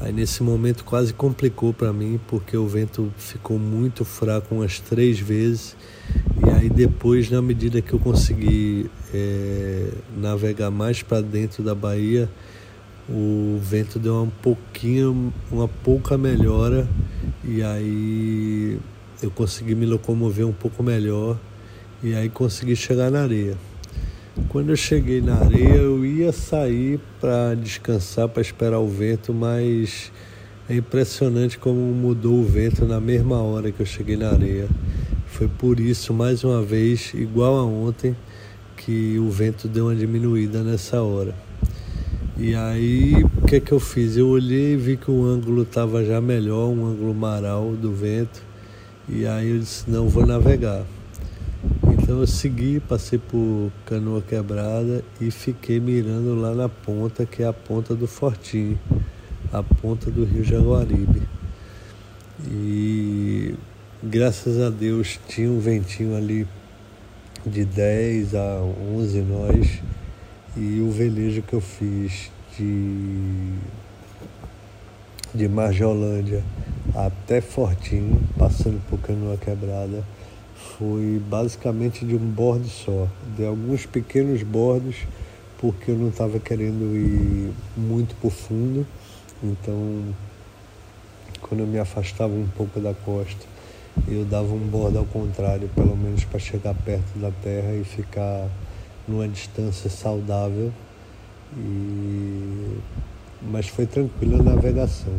Aí nesse momento quase complicou para mim, porque o vento ficou muito fraco umas três vezes aí depois, na medida que eu consegui é, navegar mais para dentro da Bahia, o vento deu um pouquinho, uma pouca melhora e aí eu consegui me locomover um pouco melhor e aí consegui chegar na areia. Quando eu cheguei na areia, eu ia sair para descansar, para esperar o vento, mas é impressionante como mudou o vento na mesma hora que eu cheguei na areia. Foi por isso, mais uma vez, igual a ontem, que o vento deu uma diminuída nessa hora. E aí, o que é que eu fiz? Eu olhei e vi que o ângulo estava já melhor, um ângulo maral do vento. E aí eu disse, não, vou navegar. Então eu segui, passei por canoa quebrada e fiquei mirando lá na ponta, que é a ponta do Fortinho, a ponta do Rio Jaguaribe. E Graças a Deus tinha um ventinho ali de 10 a 11 nós e o velejo que eu fiz de, de Marjolândia até Fortinho, passando por Canoa Quebrada, foi basicamente de um bordo só. De alguns pequenos bordos, porque eu não estava querendo ir muito o fundo, então quando eu me afastava um pouco da costa, eu dava um bordo ao contrário, pelo menos para chegar perto da terra e ficar numa distância saudável. E... Mas foi tranquila a navegação.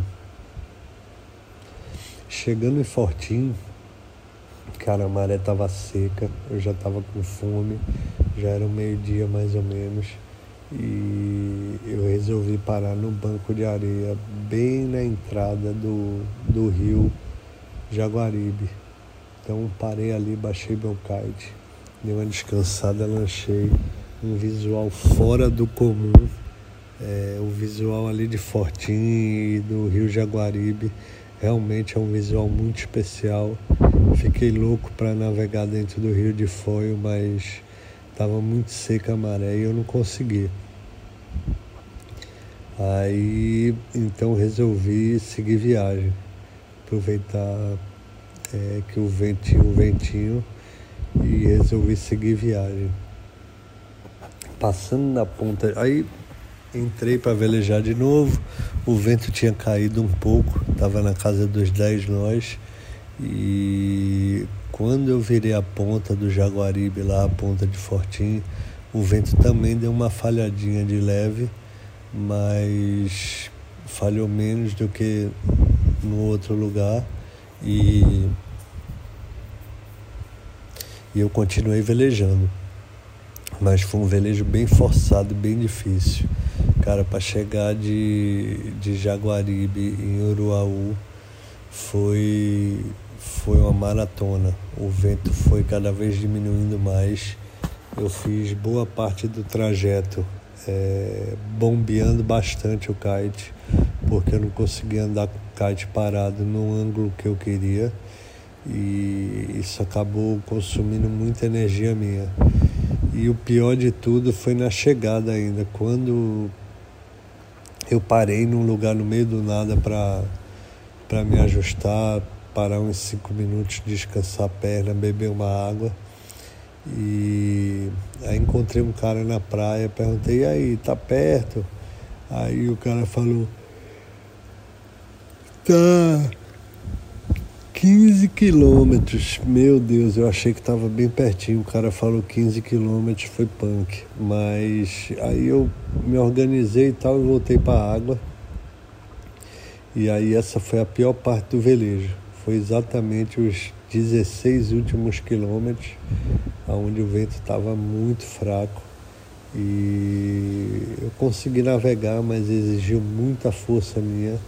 Chegando em Fortim, cara, a maré estava seca, eu já estava com fome, já era meio-dia mais ou menos, e eu resolvi parar no banco de areia, bem na entrada do, do rio Jaguaribe. Então parei ali, baixei meu kite, dei uma descansada, lanchei. Um visual fora do comum. É, o visual ali de Fortim e do Rio Jaguaribe realmente é um visual muito especial. Fiquei louco para navegar dentro do Rio de Foio, mas estava muito seca a maré e eu não consegui. Aí então resolvi seguir viagem aproveitar é, que o ventinho, o ventinho e resolvi seguir viagem. Passando na ponta, aí entrei para velejar de novo, o vento tinha caído um pouco, estava na casa dos 10 nós e quando eu virei a ponta do Jaguaribe lá, a ponta de Fortim, o vento também deu uma falhadinha de leve mas falhou menos do que no outro lugar e, e eu continuei velejando. Mas foi um velejo bem forçado, bem difícil. Cara, para chegar de, de Jaguaribe em Uruaú foi, foi uma maratona. O vento foi cada vez diminuindo mais. Eu fiz boa parte do trajeto é, bombeando bastante o kite, porque eu não conseguia andar com o kite parado no ângulo que eu queria. E isso acabou consumindo muita energia minha. E o pior de tudo foi na chegada ainda, quando eu parei num lugar no meio do nada para me ajustar, parar uns cinco minutos, descansar a perna, beber uma água. E aí encontrei um cara na praia, perguntei, e aí, tá perto? Aí o cara falou, tá 15 quilômetros. Meu Deus, eu achei que estava bem pertinho. O cara falou 15 quilômetros, foi punk. Mas aí eu me organizei e tal e voltei para a água. E aí essa foi a pior parte do velejo. Foi exatamente os 16 últimos quilômetros, onde o vento estava muito fraco. E eu consegui navegar, mas exigiu muita força minha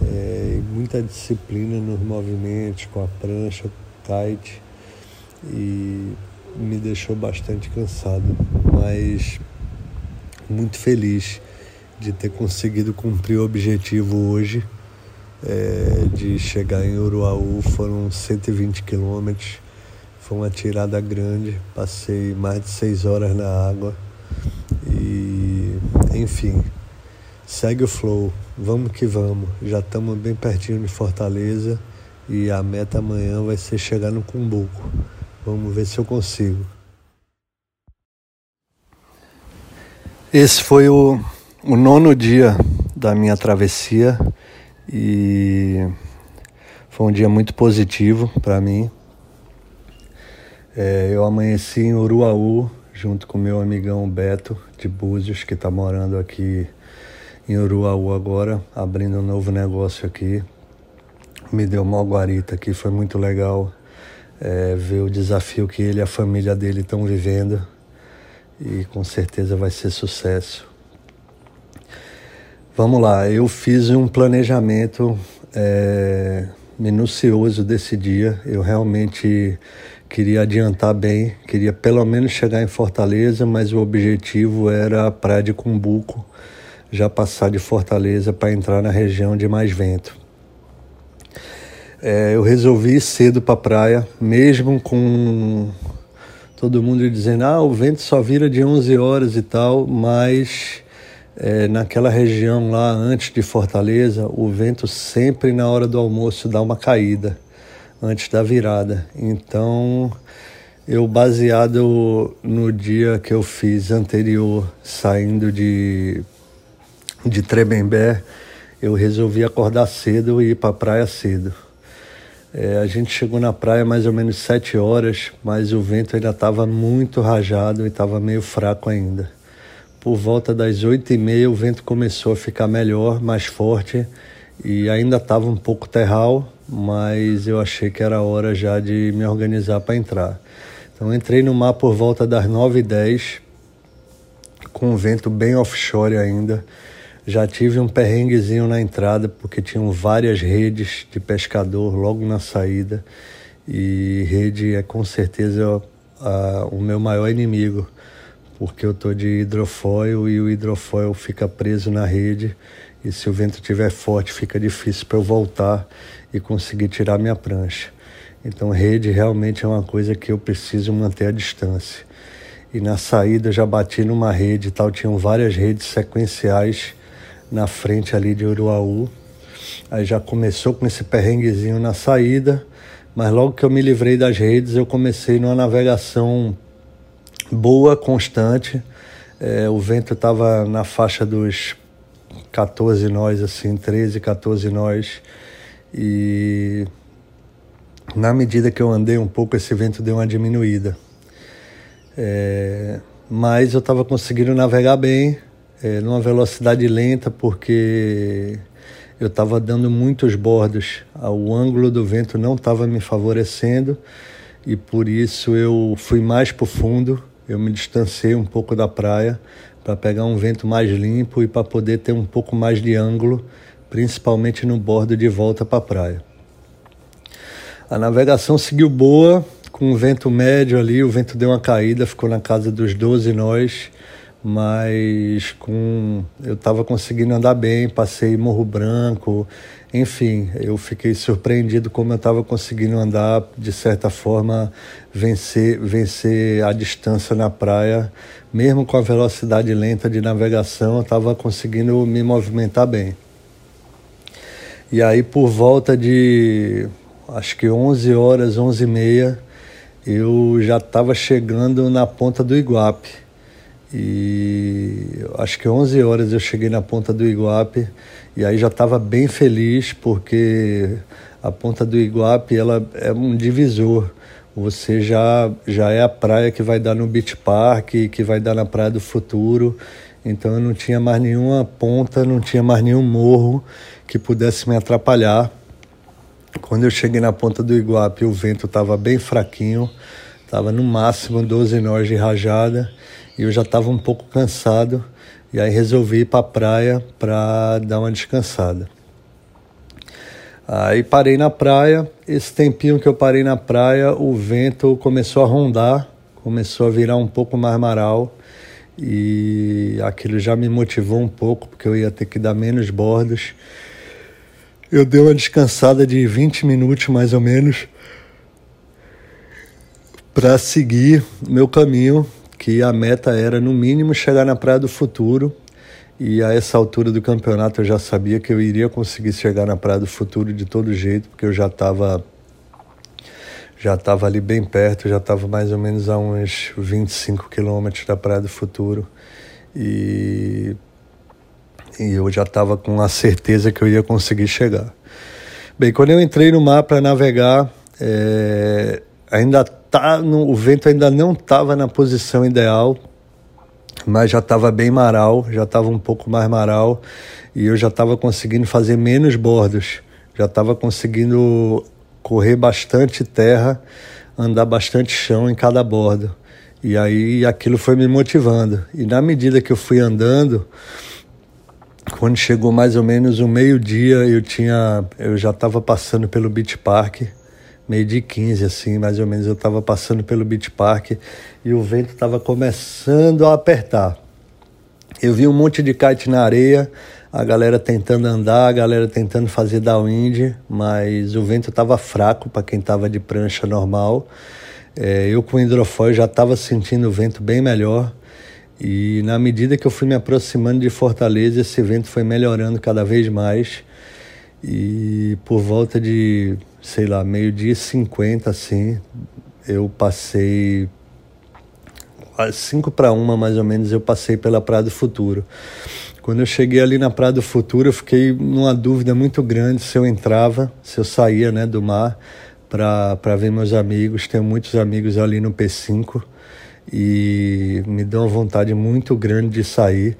é, muita disciplina nos movimentos, com a prancha, kite, e me deixou bastante cansado, mas muito feliz de ter conseguido cumprir o objetivo hoje é, de chegar em Uruaú. Foram 120 quilômetros, foi uma tirada grande, passei mais de seis horas na água e, enfim, segue o flow. Vamos que vamos. Já estamos bem pertinho de Fortaleza e a meta amanhã vai ser chegar no Cumbuco. Vamos ver se eu consigo. Esse foi o, o nono dia da minha travessia e foi um dia muito positivo para mim. É, eu amanheci em Uruaú junto com meu amigão Beto de Búzios, que está morando aqui em Uruaú agora, abrindo um novo negócio aqui. Me deu uma guarita aqui, foi muito legal é, ver o desafio que ele e a família dele estão vivendo e com certeza vai ser sucesso. Vamos lá, eu fiz um planejamento é, minucioso desse dia. Eu realmente queria adiantar bem, queria pelo menos chegar em Fortaleza, mas o objetivo era a Praia de Cumbuco já passar de Fortaleza para entrar na região de mais vento. É, eu resolvi ir cedo para a praia, mesmo com todo mundo dizendo ah, o vento só vira de 11 horas e tal, mas é, naquela região lá antes de Fortaleza, o vento sempre na hora do almoço dá uma caída antes da virada. Então, eu baseado no dia que eu fiz anterior, saindo de de Tremembé, eu resolvi acordar cedo e ir para a praia cedo. É, a gente chegou na praia mais ou menos sete horas, mas o vento ainda estava muito rajado e estava meio fraco ainda. Por volta das oito e meia o vento começou a ficar melhor, mais forte e ainda estava um pouco terral, mas eu achei que era hora já de me organizar para entrar. Então entrei no mar por volta das nove e dez, com o vento bem offshore ainda já tive um perrenguezinho na entrada porque tinham várias redes de pescador logo na saída e rede é com certeza a, o meu maior inimigo porque eu tô de hidrofoil e o hidrofoil fica preso na rede e se o vento estiver forte fica difícil para eu voltar e conseguir tirar minha prancha. Então rede realmente é uma coisa que eu preciso manter a distância. E na saída já bati numa rede e tal, tinham várias redes sequenciais na frente ali de Uruaú. Aí já começou com esse perrenguezinho na saída, mas logo que eu me livrei das redes, eu comecei numa navegação boa, constante. É, o vento estava na faixa dos 14 nós, assim, 13, 14 nós. E na medida que eu andei um pouco, esse vento deu uma diminuída. É, mas eu estava conseguindo navegar bem, é, numa velocidade lenta porque eu estava dando muitos bordos, o ângulo do vento não estava me favorecendo e por isso eu fui mais para o fundo, eu me distanciei um pouco da praia para pegar um vento mais limpo e para poder ter um pouco mais de ângulo, principalmente no bordo de volta para a praia. A navegação seguiu boa, com um vento médio ali, o vento deu uma caída, ficou na casa dos 12 nós, mas com eu estava conseguindo andar bem, passei Morro Branco, enfim, eu fiquei surpreendido como eu estava conseguindo andar, de certa forma, vencer, vencer a distância na praia, mesmo com a velocidade lenta de navegação, eu estava conseguindo me movimentar bem. E aí, por volta de acho que 11 horas, 11 e meia, eu já estava chegando na ponta do Iguape. E acho que 11 horas eu cheguei na ponta do Iguape e aí já estava bem feliz porque a ponta do Iguape ela é um divisor. Você já, já é a praia que vai dar no Beach Park, que vai dar na Praia do Futuro. Então eu não tinha mais nenhuma ponta, não tinha mais nenhum morro que pudesse me atrapalhar. Quando eu cheguei na ponta do Iguape, o vento estava bem fraquinho, estava no máximo 12 nós de rajada e eu já estava um pouco cansado. E aí resolvi ir para a praia para dar uma descansada. Aí parei na praia. Esse tempinho que eu parei na praia, o vento começou a rondar, começou a virar um pouco mais maral. E aquilo já me motivou um pouco, porque eu ia ter que dar menos bordos. Eu dei uma descansada de 20 minutos mais ou menos para seguir meu caminho, que a meta era no mínimo chegar na Praia do Futuro. E a essa altura do campeonato eu já sabia que eu iria conseguir chegar na Praia do Futuro de todo jeito, porque eu já estava já estava ali bem perto, já estava mais ou menos a uns 25 quilômetros da Praia do Futuro. E e eu já estava com a certeza que eu ia conseguir chegar. Bem, quando eu entrei no mar para navegar, é, ainda tá no, o vento ainda não estava na posição ideal, mas já estava bem maral, já estava um pouco mais maral e eu já estava conseguindo fazer menos bordos, já estava conseguindo correr bastante terra, andar bastante chão em cada bordo. E aí aquilo foi me motivando. E na medida que eu fui andando, quando chegou mais ou menos o meio-dia, eu tinha, eu já estava passando pelo Beach Park, meio de 15 assim, mais ou menos eu estava passando pelo Beach Park e o vento estava começando a apertar. Eu vi um monte de kite na areia, a galera tentando andar, a galera tentando fazer downwind, mas o vento estava fraco para quem estava de prancha normal. É, eu com hidrofóil já estava sentindo o vento bem melhor. E na medida que eu fui me aproximando de Fortaleza, esse evento foi melhorando cada vez mais. E por volta de, sei lá, meio-dia 50, assim, eu passei. Às 5 para uma, mais ou menos, eu passei pela Praia do Futuro. Quando eu cheguei ali na Praia do Futuro, eu fiquei numa dúvida muito grande se eu entrava, se eu saía né, do mar para ver meus amigos. Tenho muitos amigos ali no P5 e me deu uma vontade muito grande de sair.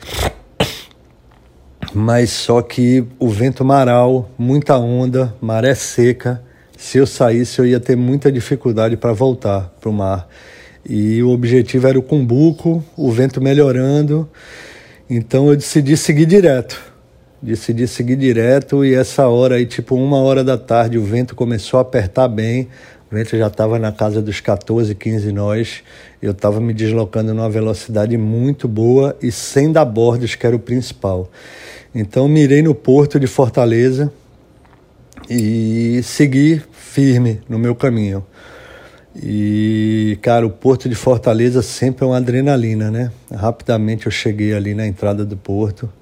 Mas só que o vento maral, muita onda, maré seca. Se eu saísse, eu ia ter muita dificuldade para voltar para o mar. E o objetivo era o Cumbuco, o vento melhorando. Então eu decidi seguir direto. Decidi seguir direto e essa hora aí, tipo uma hora da tarde, o vento começou a apertar bem. O vento já estava na casa dos 14, 15 nós. Eu estava me deslocando numa velocidade muito boa e sem dar bordos, que era o principal. Então mirei no porto de Fortaleza e segui firme no meu caminho. E, cara, o porto de Fortaleza sempre é uma adrenalina, né? Rapidamente eu cheguei ali na entrada do porto,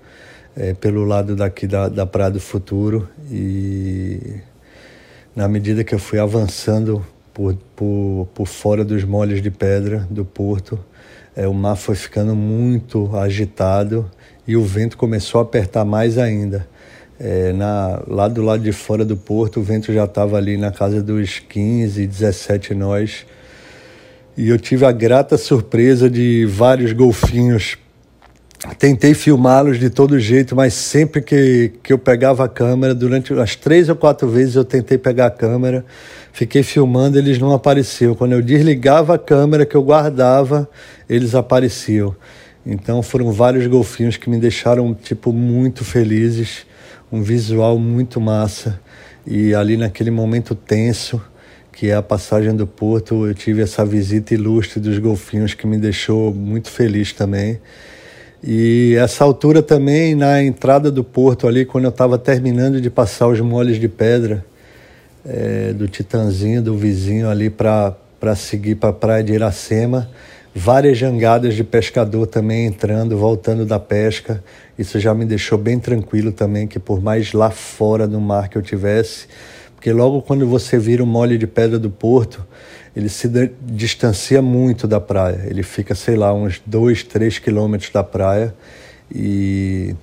é, pelo lado daqui da, da Praia do Futuro, e na medida que eu fui avançando por, por, por fora dos molhos de pedra do porto, é, o mar foi ficando muito agitado e o vento começou a apertar mais ainda. É, na, lá do lado de fora do porto, o vento já estava ali na casa dos 15, 17 nós. E eu tive a grata surpresa de vários golfinhos tentei filmá-los de todo jeito, mas sempre que, que eu pegava a câmera, durante as três ou quatro vezes eu tentei pegar a câmera, fiquei filmando, eles não apareciam. Quando eu desligava a câmera que eu guardava, eles apareciam. Então foram vários golfinhos que me deixaram tipo muito felizes, um visual muito massa. E ali naquele momento tenso, que é a passagem do porto, eu tive essa visita ilustre dos golfinhos que me deixou muito feliz também. E essa altura também, na entrada do porto ali, quando eu estava terminando de passar os moles de pedra é, do Titanzinho, do vizinho ali para seguir para a praia de Iracema, várias jangadas de pescador também entrando, voltando da pesca. Isso já me deixou bem tranquilo também, que por mais lá fora do mar que eu tivesse, porque logo quando você vira o mole de pedra do porto, ele se distancia muito da praia. Ele fica, sei lá, uns 2, 3 quilômetros da praia e,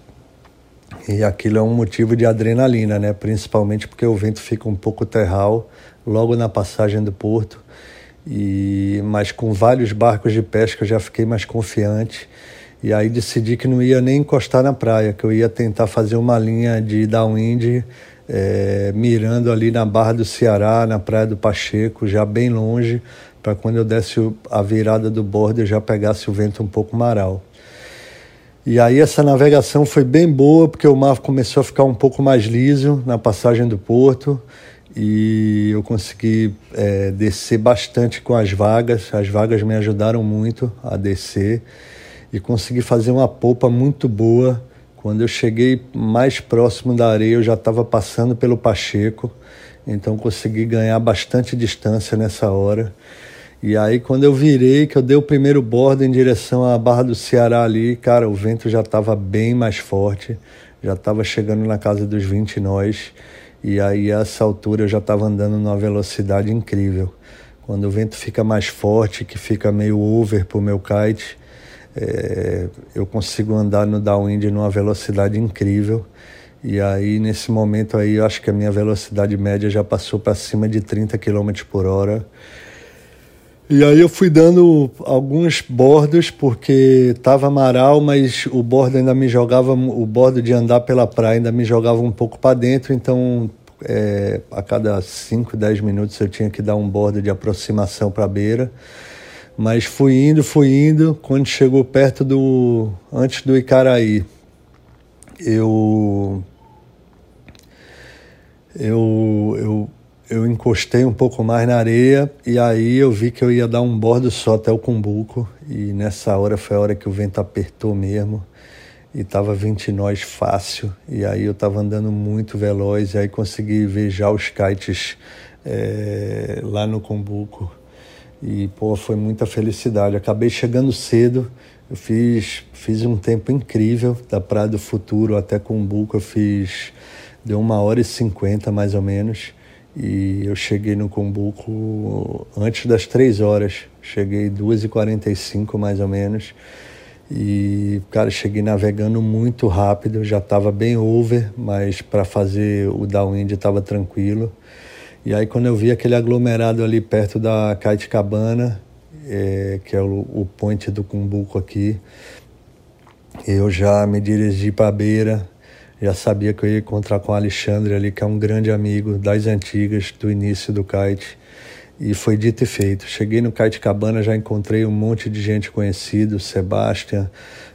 e aquilo é um motivo de adrenalina, né? Principalmente porque o vento fica um pouco terral logo na passagem do porto. E, mas com vários barcos de pesca eu já fiquei mais confiante. E aí decidi que não ia nem encostar na praia, que eu ia tentar fazer uma linha de downwind é, mirando ali na Barra do Ceará, na Praia do Pacheco, já bem longe, para quando eu desse a virada do bordo eu já pegasse o vento um pouco maral. E aí essa navegação foi bem boa, porque o mar começou a ficar um pouco mais liso na passagem do porto e eu consegui é, descer bastante com as vagas. As vagas me ajudaram muito a descer e consegui fazer uma polpa muito boa quando eu cheguei mais próximo da areia, eu já estava passando pelo Pacheco, então consegui ganhar bastante distância nessa hora. E aí, quando eu virei, que eu dei o primeiro bordo em direção à Barra do Ceará ali, cara, o vento já estava bem mais forte, já estava chegando na casa dos 20 nós. E aí, a essa altura, eu já estava andando numa velocidade incrível. Quando o vento fica mais forte, que fica meio over pro meu kite, é, eu consigo andar no downwind numa velocidade incrível. E aí, nesse momento aí, eu acho que a minha velocidade média já passou para cima de 30 km por hora. E aí eu fui dando alguns bordos porque estava amaral, mas o bordo ainda me jogava, o bordo de andar pela praia ainda me jogava um pouco para dentro, então é, a cada 5, 10 minutos eu tinha que dar um bordo de aproximação para a beira. Mas fui indo, fui indo. Quando chegou perto do. antes do Icaraí, eu. Eu, eu, eu encostei um pouco mais na areia e aí eu vi que eu ia dar um bordo só até o Cumbuco. E nessa hora foi a hora que o vento apertou mesmo e tava 20 nós fácil. E aí eu tava andando muito veloz e aí consegui ver já os kites é, lá no Cumbuco e, pô, foi muita felicidade. Acabei chegando cedo, eu fiz, fiz um tempo incrível da Praia do Futuro até Cumbuco. Eu fiz, deu uma hora e cinquenta mais ou menos. E eu cheguei no Cumbuco antes das três horas. Cheguei duas e quarenta e cinco mais ou menos. E, cara, cheguei navegando muito rápido. Já estava bem over, mas para fazer o downwind estava tranquilo. E aí quando eu vi aquele aglomerado ali perto da Caetecabana, é, que é o, o point do Cumbuco aqui, eu já me dirigi para a beira, já sabia que eu ia encontrar com o Alexandre ali, que é um grande amigo das antigas, do início do kite. E foi dito e feito. Cheguei no Kite Cabana, já encontrei um monte de gente conhecida, o Sebastian,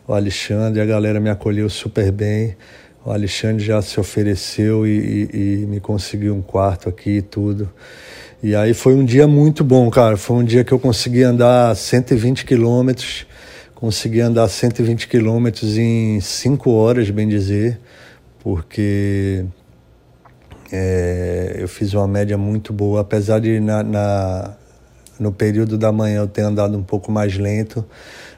o Alexandre, a galera me acolheu super bem. O Alexandre já se ofereceu e, e, e, me conseguiu um quarto aqui e tudo. E aí foi um dia muito bom, cara. Foi um dia que eu consegui andar 120 quilômetros, consegui andar 120 quilômetros em 5 horas, bem dizer, porque é, eu fiz uma média muito boa, apesar de na, na, no período da manhã eu ter andado um pouco mais lento.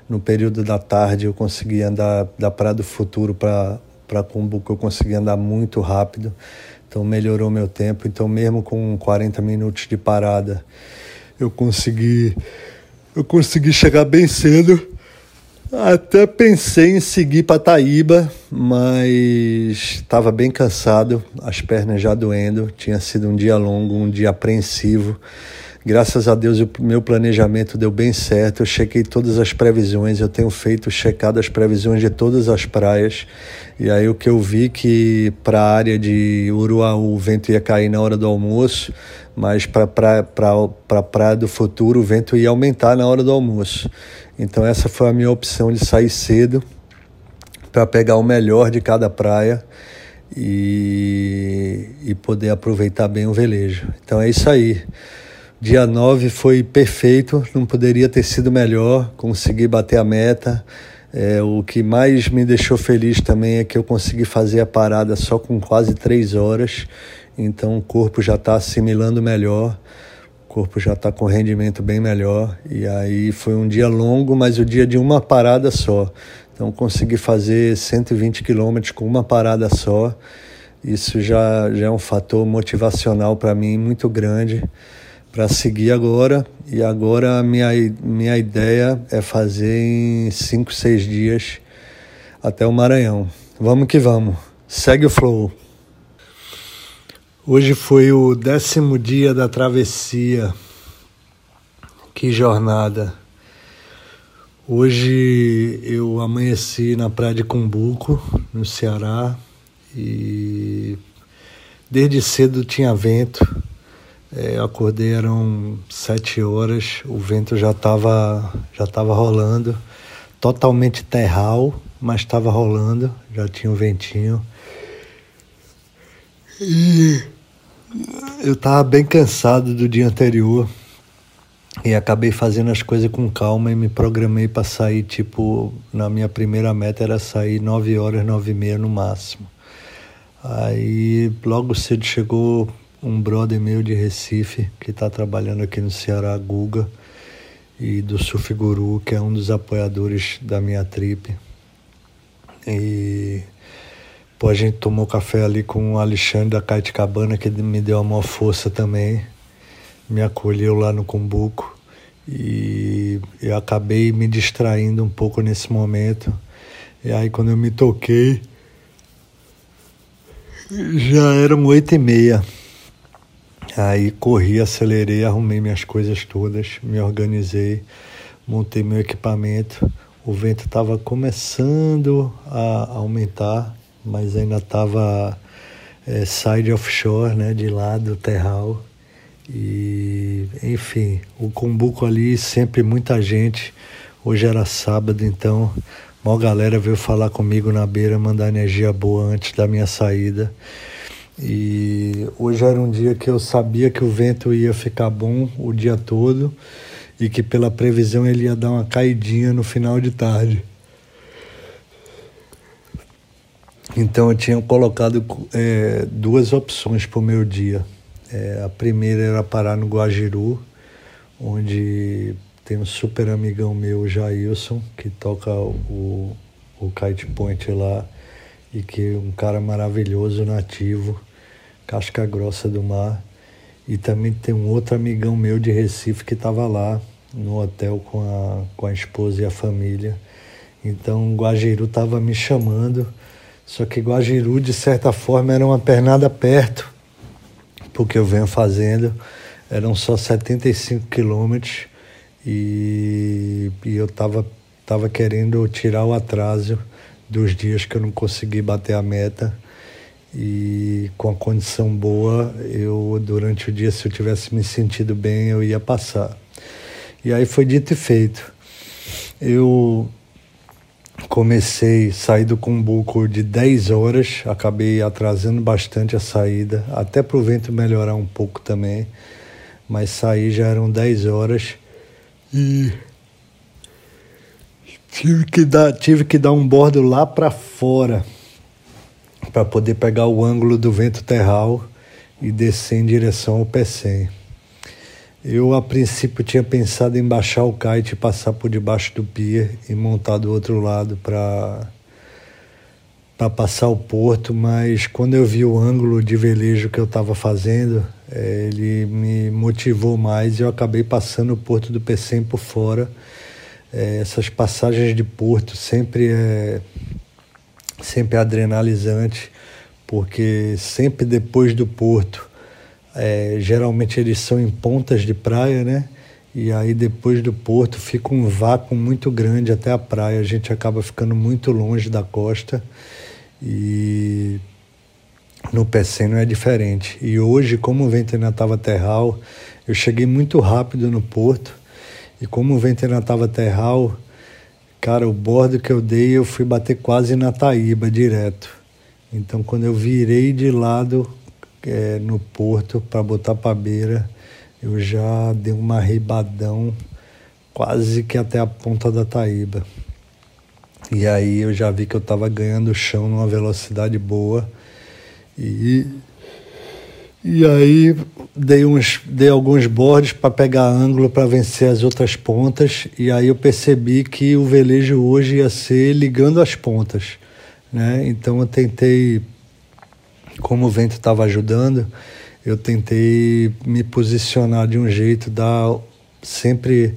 No período da tarde eu consegui andar da Praia do Futuro para para Cumbuco eu consegui andar muito rápido, então melhorou meu tempo. Então, mesmo com 40 minutos de parada, eu consegui, eu consegui chegar bem cedo. Até pensei em seguir para Taíba, mas estava bem cansado, as pernas já doendo. Tinha sido um dia longo, um dia apreensivo. Graças a Deus o meu planejamento deu bem certo. Eu chequei todas as previsões, eu tenho feito checado as previsões de todas as praias. E aí o que eu vi que para a área de Uruaú o vento ia cair na hora do almoço, mas para pra, a praia do futuro o vento ia aumentar na hora do almoço. Então essa foi a minha opção de sair cedo para pegar o melhor de cada praia e, e poder aproveitar bem o velejo. Então é isso aí. Dia 9 foi perfeito, não poderia ter sido melhor, consegui bater a meta. É, o que mais me deixou feliz também é que eu consegui fazer a parada só com quase três horas, então o corpo já está assimilando melhor, o corpo já está com rendimento bem melhor. E aí foi um dia longo, mas o dia de uma parada só. Então consegui fazer 120 quilômetros com uma parada só. Isso já, já é um fator motivacional para mim muito grande para seguir agora. E agora minha, minha ideia é fazer em 5, 6 dias até o Maranhão. Vamos que vamos. Segue o flow. Hoje foi o décimo dia da travessia. Que jornada. Hoje eu amanheci na praia de Cumbuco, no Ceará, e desde cedo tinha vento eu acordei, eram sete horas, o vento já estava já tava rolando, totalmente terral, mas estava rolando, já tinha um ventinho. E eu estava bem cansado do dia anterior e acabei fazendo as coisas com calma e me programei para sair, tipo, na minha primeira meta era sair nove horas, nove e meia no máximo. Aí logo cedo chegou um brother meu de Recife que está trabalhando aqui no Ceará, Guga, e do Surf Guru, que é um dos apoiadores da minha trip. E pô, a gente tomou café ali com o Alexandre da Kite Cabana, que me deu a maior força também, me acolheu lá no Cumbuco. E eu acabei me distraindo um pouco nesse momento. E aí quando eu me toquei, já eram oito e meia. Aí corri, acelerei, arrumei minhas coisas todas, me organizei, montei meu equipamento. O vento estava começando a aumentar, mas ainda estava é, side offshore, né, de lado, terral. E, enfim, o Cumbuco ali, sempre muita gente. Hoje era sábado, então, uma galera veio falar comigo na beira, mandar energia boa antes da minha saída. E hoje era um dia que eu sabia que o vento ia ficar bom o dia todo e que pela previsão ele ia dar uma caidinha no final de tarde. Então eu tinha colocado é, duas opções para o meu dia. É, a primeira era parar no Guajiru, onde tem um super amigão meu, o Jailson, que toca o, o kite point lá e que um cara maravilhoso, nativo, casca grossa do mar. E também tem um outro amigão meu de Recife que estava lá no hotel com a, com a esposa e a família. Então Guajiru estava me chamando, só que Guajiru de certa forma era uma pernada perto, porque eu venho fazendo, eram só 75 quilômetros e, e eu estava tava querendo tirar o atraso dos dias que eu não consegui bater a meta e com a condição boa, eu durante o dia, se eu tivesse me sentido bem, eu ia passar. E aí foi dito e feito. Eu comecei, saí do Cumbuco de 10 horas, acabei atrasando bastante a saída, até para o vento melhorar um pouco também, mas saí já eram 10 horas e Tive que dar, tive que dar um bordo lá para fora para poder pegar o ângulo do vento terral e descer em direção ao P100. Eu a princípio tinha pensado em baixar o kite passar por debaixo do pier e montar do outro lado para para passar o porto, mas quando eu vi o ângulo de velejo que eu estava fazendo, é, ele me motivou mais e eu acabei passando o porto do P100 por fora é, essas passagens de porto sempre é sempre é adrenalizante, porque sempre depois do porto É, geralmente eles são em pontas de praia, né? E aí depois do porto fica um vácuo muito grande até a praia. A gente acaba ficando muito longe da costa e no Pecém não é diferente. E hoje, como o vento ainda estava terral, eu cheguei muito rápido no porto e como o vento ainda estava terral, cara, o bordo que eu dei eu fui bater quase na Taíba direto. Então quando eu virei de lado é, no porto para botar para beira, eu já dei uma ribadão quase que até a ponta da Taíba. E aí eu já vi que eu estava ganhando chão numa velocidade boa. E, e aí dei, uns, dei alguns bordes para pegar ângulo para vencer as outras pontas. E aí eu percebi que o velejo hoje ia ser ligando as pontas. Né? Então eu tentei, como o vento estava ajudando, eu tentei me posicionar de um jeito, dar sempre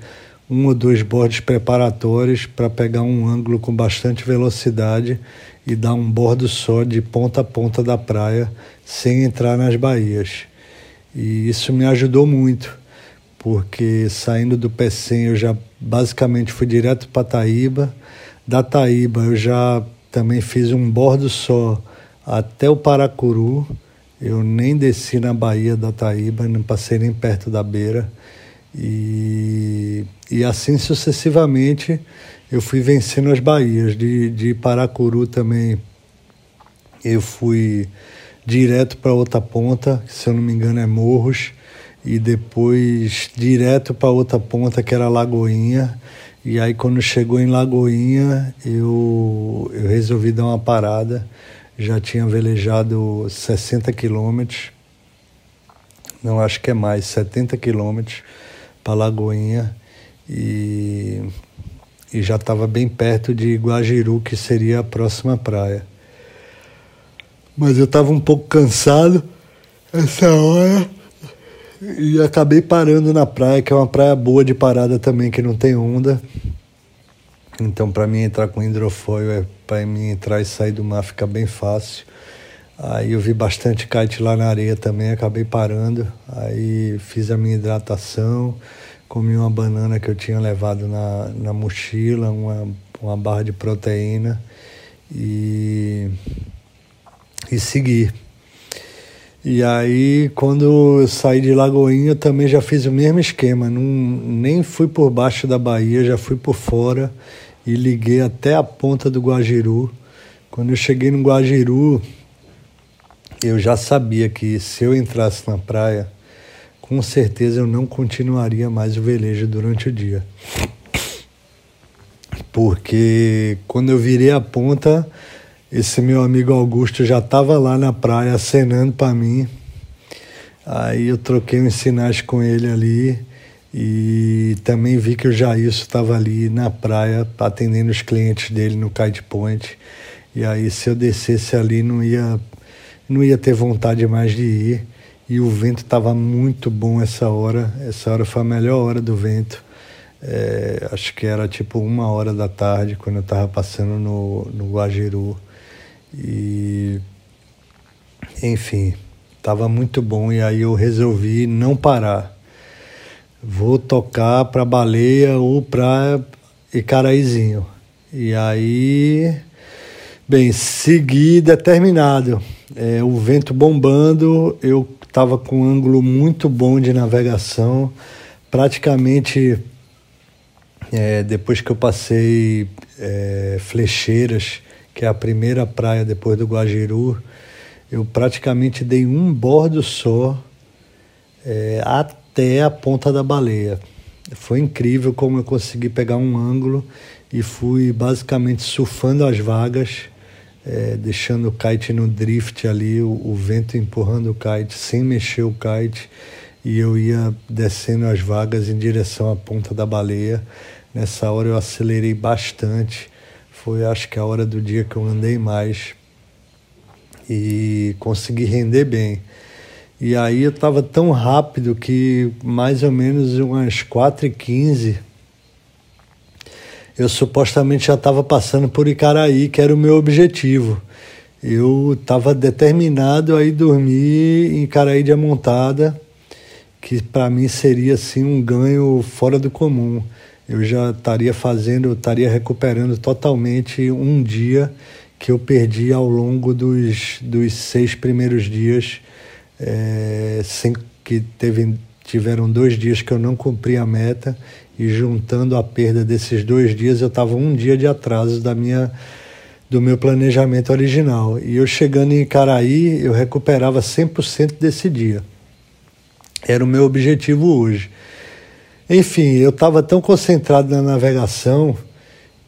um ou dois bordes preparatórios para pegar um ângulo com bastante velocidade e dar um bordo só de ponta a ponta da praia sem entrar nas baías. E isso me ajudou muito, porque saindo do Pecém eu já basicamente fui direto para Taíba. Da Taíba eu já também fiz um bordo só até o Paracuru. Eu nem desci na Baía da Taíba, não passei nem perto da beira. E, e assim sucessivamente eu fui vencendo as baías. De, de Paracuru também eu fui direto para outra ponta, que se eu não me engano é Morros, e depois direto para outra ponta que era Lagoinha. E aí quando chegou em Lagoinha eu, eu resolvi dar uma parada. Já tinha velejado 60 quilômetros, não acho que é mais, 70 quilômetros para Lagoinha e, e já estava bem perto de Guajiru, que seria a próxima praia. Mas eu estava um pouco cansado essa hora e acabei parando na praia, que é uma praia boa de parada também, que não tem onda. Então, para mim entrar com hidrofoil, é, para mim entrar e sair do mar fica bem fácil. Aí eu vi bastante kite lá na areia também, acabei parando. Aí fiz a minha hidratação, comi uma banana que eu tinha levado na, na mochila, uma, uma barra de proteína e, e segui. E aí, quando eu saí de Lagoinha, eu também já fiz o mesmo esquema. Não, nem fui por baixo da Bahia, já fui por fora e liguei até a ponta do Guajiru. Quando eu cheguei no Guajiru, eu já sabia que se eu entrasse na praia, com certeza eu não continuaria mais o velejo durante o dia. Porque quando eu virei a ponta, esse meu amigo Augusto já estava lá na praia acenando para mim. Aí eu troquei uns sinais com ele ali e também vi que o Jailson estava ali na praia atendendo os clientes dele no Kite Point. E aí se eu descesse ali não ia não ia ter vontade mais de ir. E o vento estava muito bom essa hora. Essa hora foi a melhor hora do vento. É, acho que era tipo uma hora da tarde quando eu estava passando no, no Guajiru. E enfim, estava muito bom e aí eu resolvi não parar. Vou tocar para Baleia ou para Icaraízinho. E aí, bem, segui determinado é, o vento bombando, eu estava com um ângulo muito bom de navegação, praticamente é, depois que eu passei é, Flecheiras, que é a primeira praia depois do Guajiru, eu praticamente dei um bordo só é, até a ponta da baleia. Foi incrível como eu consegui pegar um ângulo e fui basicamente surfando as vagas é, deixando o kite no drift ali, o, o, vento empurrando o kite sem mexer o kite e eu ia descendo as vagas em direção à ponta da baleia. Nessa hora eu acelerei bastante, foi acho que a hora do dia que eu andei mais e consegui render bem. E aí eu estava tão rápido que mais ou menos umas 4h15 eu supostamente já estava passando por Icaraí, que era o meu objetivo. eu estava determinado a ir dormir em Caraí de Amontada, que para mim seria assim um ganho fora do comum. Eu já estaria fazendo, estaria recuperando totalmente um dia que eu perdi ao longo dos, dos seis primeiros dias, é, sem que teve, tiveram dois dias que eu não cumpri a meta e juntando a perda desses dois dias eu estava um dia de atraso da minha do meu planejamento original. E eu chegando em Caraí, eu recuperava 100% desse dia. Era o meu objetivo hoje. Enfim, eu estava tão concentrado na navegação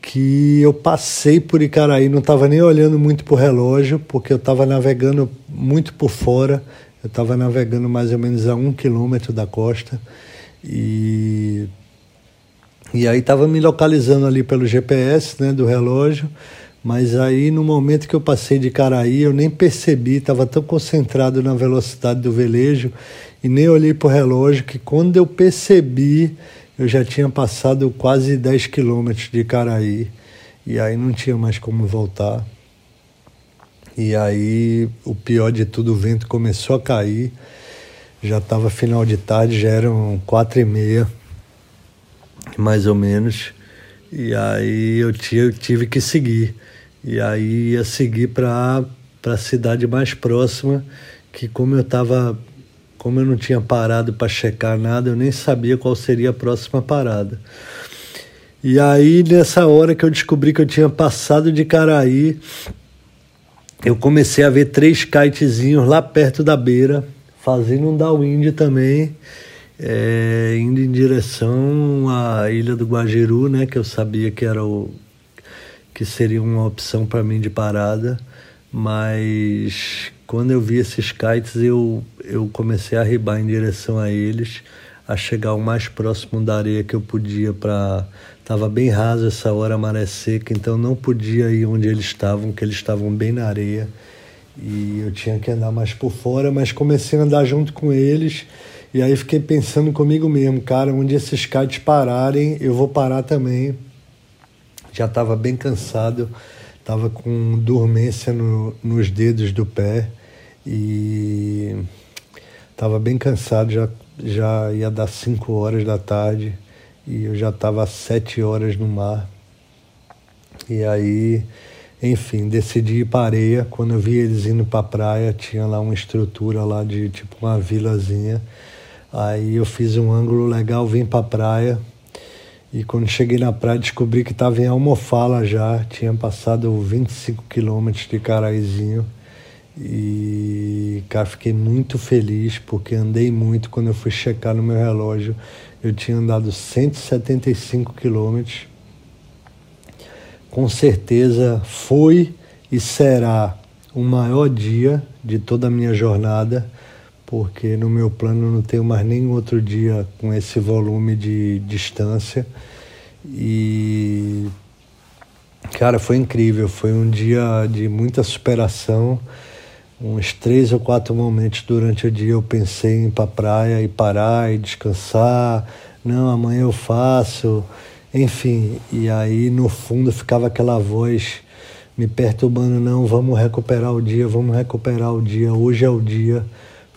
que eu passei por Icaraí, não estava nem olhando muito para o relógio, porque eu estava navegando muito por fora. Eu estava navegando mais ou menos a um quilômetro da costa. E e aí estava me localizando ali pelo GPS né, do relógio mas aí, no momento que eu passei de Caraí, eu nem percebi, estava tão concentrado na velocidade do velejo e nem olhei para o relógio que quando eu percebi, eu já tinha passado quase 10 quilômetros de Caraí. E aí não tinha mais como voltar. E aí, o pior de tudo, o vento começou a cair. Já estava final de tarde, já eram quatro e meia, mais ou menos. E aí eu tive que seguir. E aí ia seguir para a cidade mais próxima, que como eu estava como eu não tinha parado para checar nada, eu nem sabia qual seria a próxima parada. E aí, nessa hora que eu descobri que eu tinha passado de Caraí, eu comecei a ver três kitezinhos lá perto da beira, fazendo um downwind também, é, indo em direção à ilha do Guajiru, né, que eu sabia que era o, que seria uma opção para mim de parada, mas quando eu vi esses kites eu, eu comecei a ribar em direção a eles, a chegar o mais próximo da areia que eu podia para estava bem raso essa hora a maré seca, então não podia ir onde eles estavam, que eles estavam bem na areia e eu tinha que andar mais por fora, mas comecei a andar junto com eles e aí fiquei pensando comigo mesmo, cara, onde esses kites pararem, eu vou parar também já estava bem cansado, estava com dormência no, nos dedos do pé e estava bem cansado, já, já ia dar 5 horas da tarde e eu já estava sete horas no mar. E aí, enfim, decidi ir para areia. Quando eu vi eles indo para a praia, tinha lá uma estrutura lá de tipo uma vilazinha. Aí eu fiz um ângulo legal, vim para a praia, e quando cheguei na praia, descobri que estava em Almofala já, tinha passado 25 quilômetros de Caraizinho. E, cara, fiquei muito feliz porque andei muito. Quando eu fui checar no meu relógio, eu tinha andado 175 quilômetros. Com certeza foi e será o maior dia de toda a minha jornada porque no meu plano não tenho mais nenhum outro dia com esse volume de distância. E cara, foi incrível, foi um dia de muita superação. Uns três ou quatro momentos durante o dia eu pensei em ir para praia e parar e descansar. Não, amanhã eu faço. Enfim, e aí no fundo ficava aquela voz me perturbando, não, vamos recuperar o dia, vamos recuperar o dia, hoje é o dia.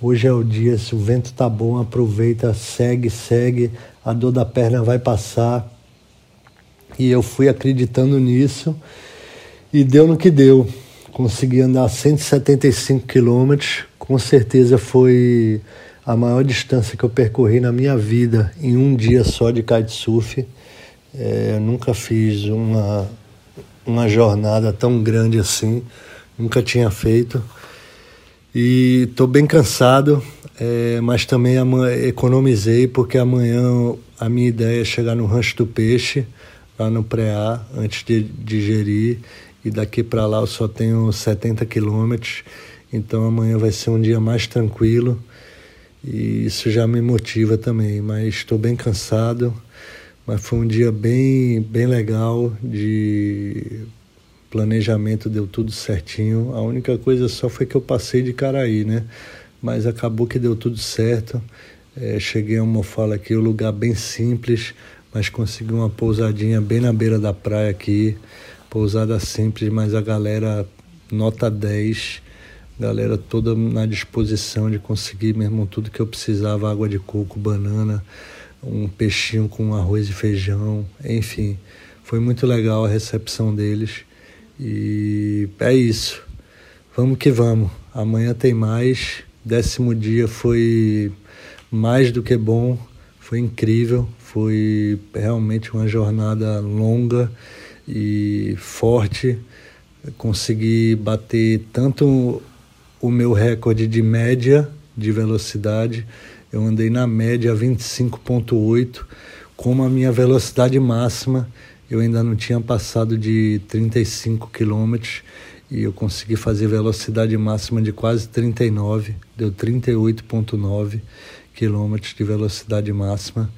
Hoje é o dia, se o vento tá bom, aproveita, segue, segue, a dor da perna vai passar. E eu fui acreditando nisso e deu no que deu. Consegui andar 175 quilômetros, com certeza foi a maior distância que eu percorri na minha vida em um dia só de kitesurf. É, eu nunca fiz uma, uma jornada tão grande assim, nunca tinha feito. E estou bem cansado, é, mas também economizei porque amanhã a minha ideia é chegar no Rancho do Peixe, lá no Preá, antes de digerir. E daqui para lá eu só tenho 70 quilômetros, então amanhã vai ser um dia mais tranquilo. E isso já me motiva também, mas estou bem cansado. Mas foi um dia bem, bem legal de planejamento deu tudo certinho. A única coisa só foi que eu passei de Caraí, né? Mas acabou que deu tudo certo. É, cheguei a uma fala aqui, um lugar bem simples, mas consegui uma pousadinha bem na beira da praia aqui. Pousada simples, mas a galera nota 10. Galera toda na disposição de conseguir mesmo tudo que eu precisava, água de coco, banana, um peixinho com arroz e feijão, enfim. Foi muito legal a recepção deles. E é isso. Vamos que vamos. Amanhã tem mais. Décimo dia foi mais do que bom. Foi incrível. Foi realmente uma jornada longa e forte. Consegui bater tanto o meu recorde de média de velocidade. Eu andei na média 25.8, como a minha velocidade máxima eu ainda não tinha passado de 35 quilômetros e eu consegui fazer velocidade máxima de quase 39, deu 38.9 quilômetros de velocidade máxima.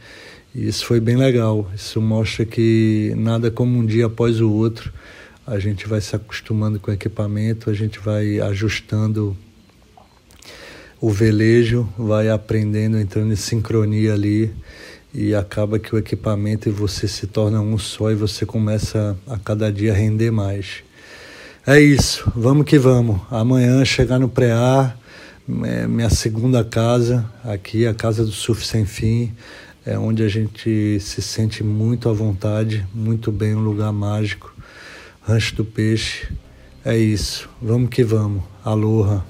E isso foi bem legal. Isso mostra que nada como um dia após o outro. A gente vai se acostumando com o equipamento, a gente vai ajustando o velejo, vai aprendendo, entrando em sincronia ali e acaba que o equipamento e você se torna um só e você começa a cada dia render mais. É isso, vamos que vamos. Amanhã chegar no pré-ar, é minha segunda casa, aqui a Casa do Surf Sem Fim, é onde a gente se sente muito à vontade, muito bem, um lugar mágico. Rancho do Peixe. É isso, vamos que vamos. Aloha.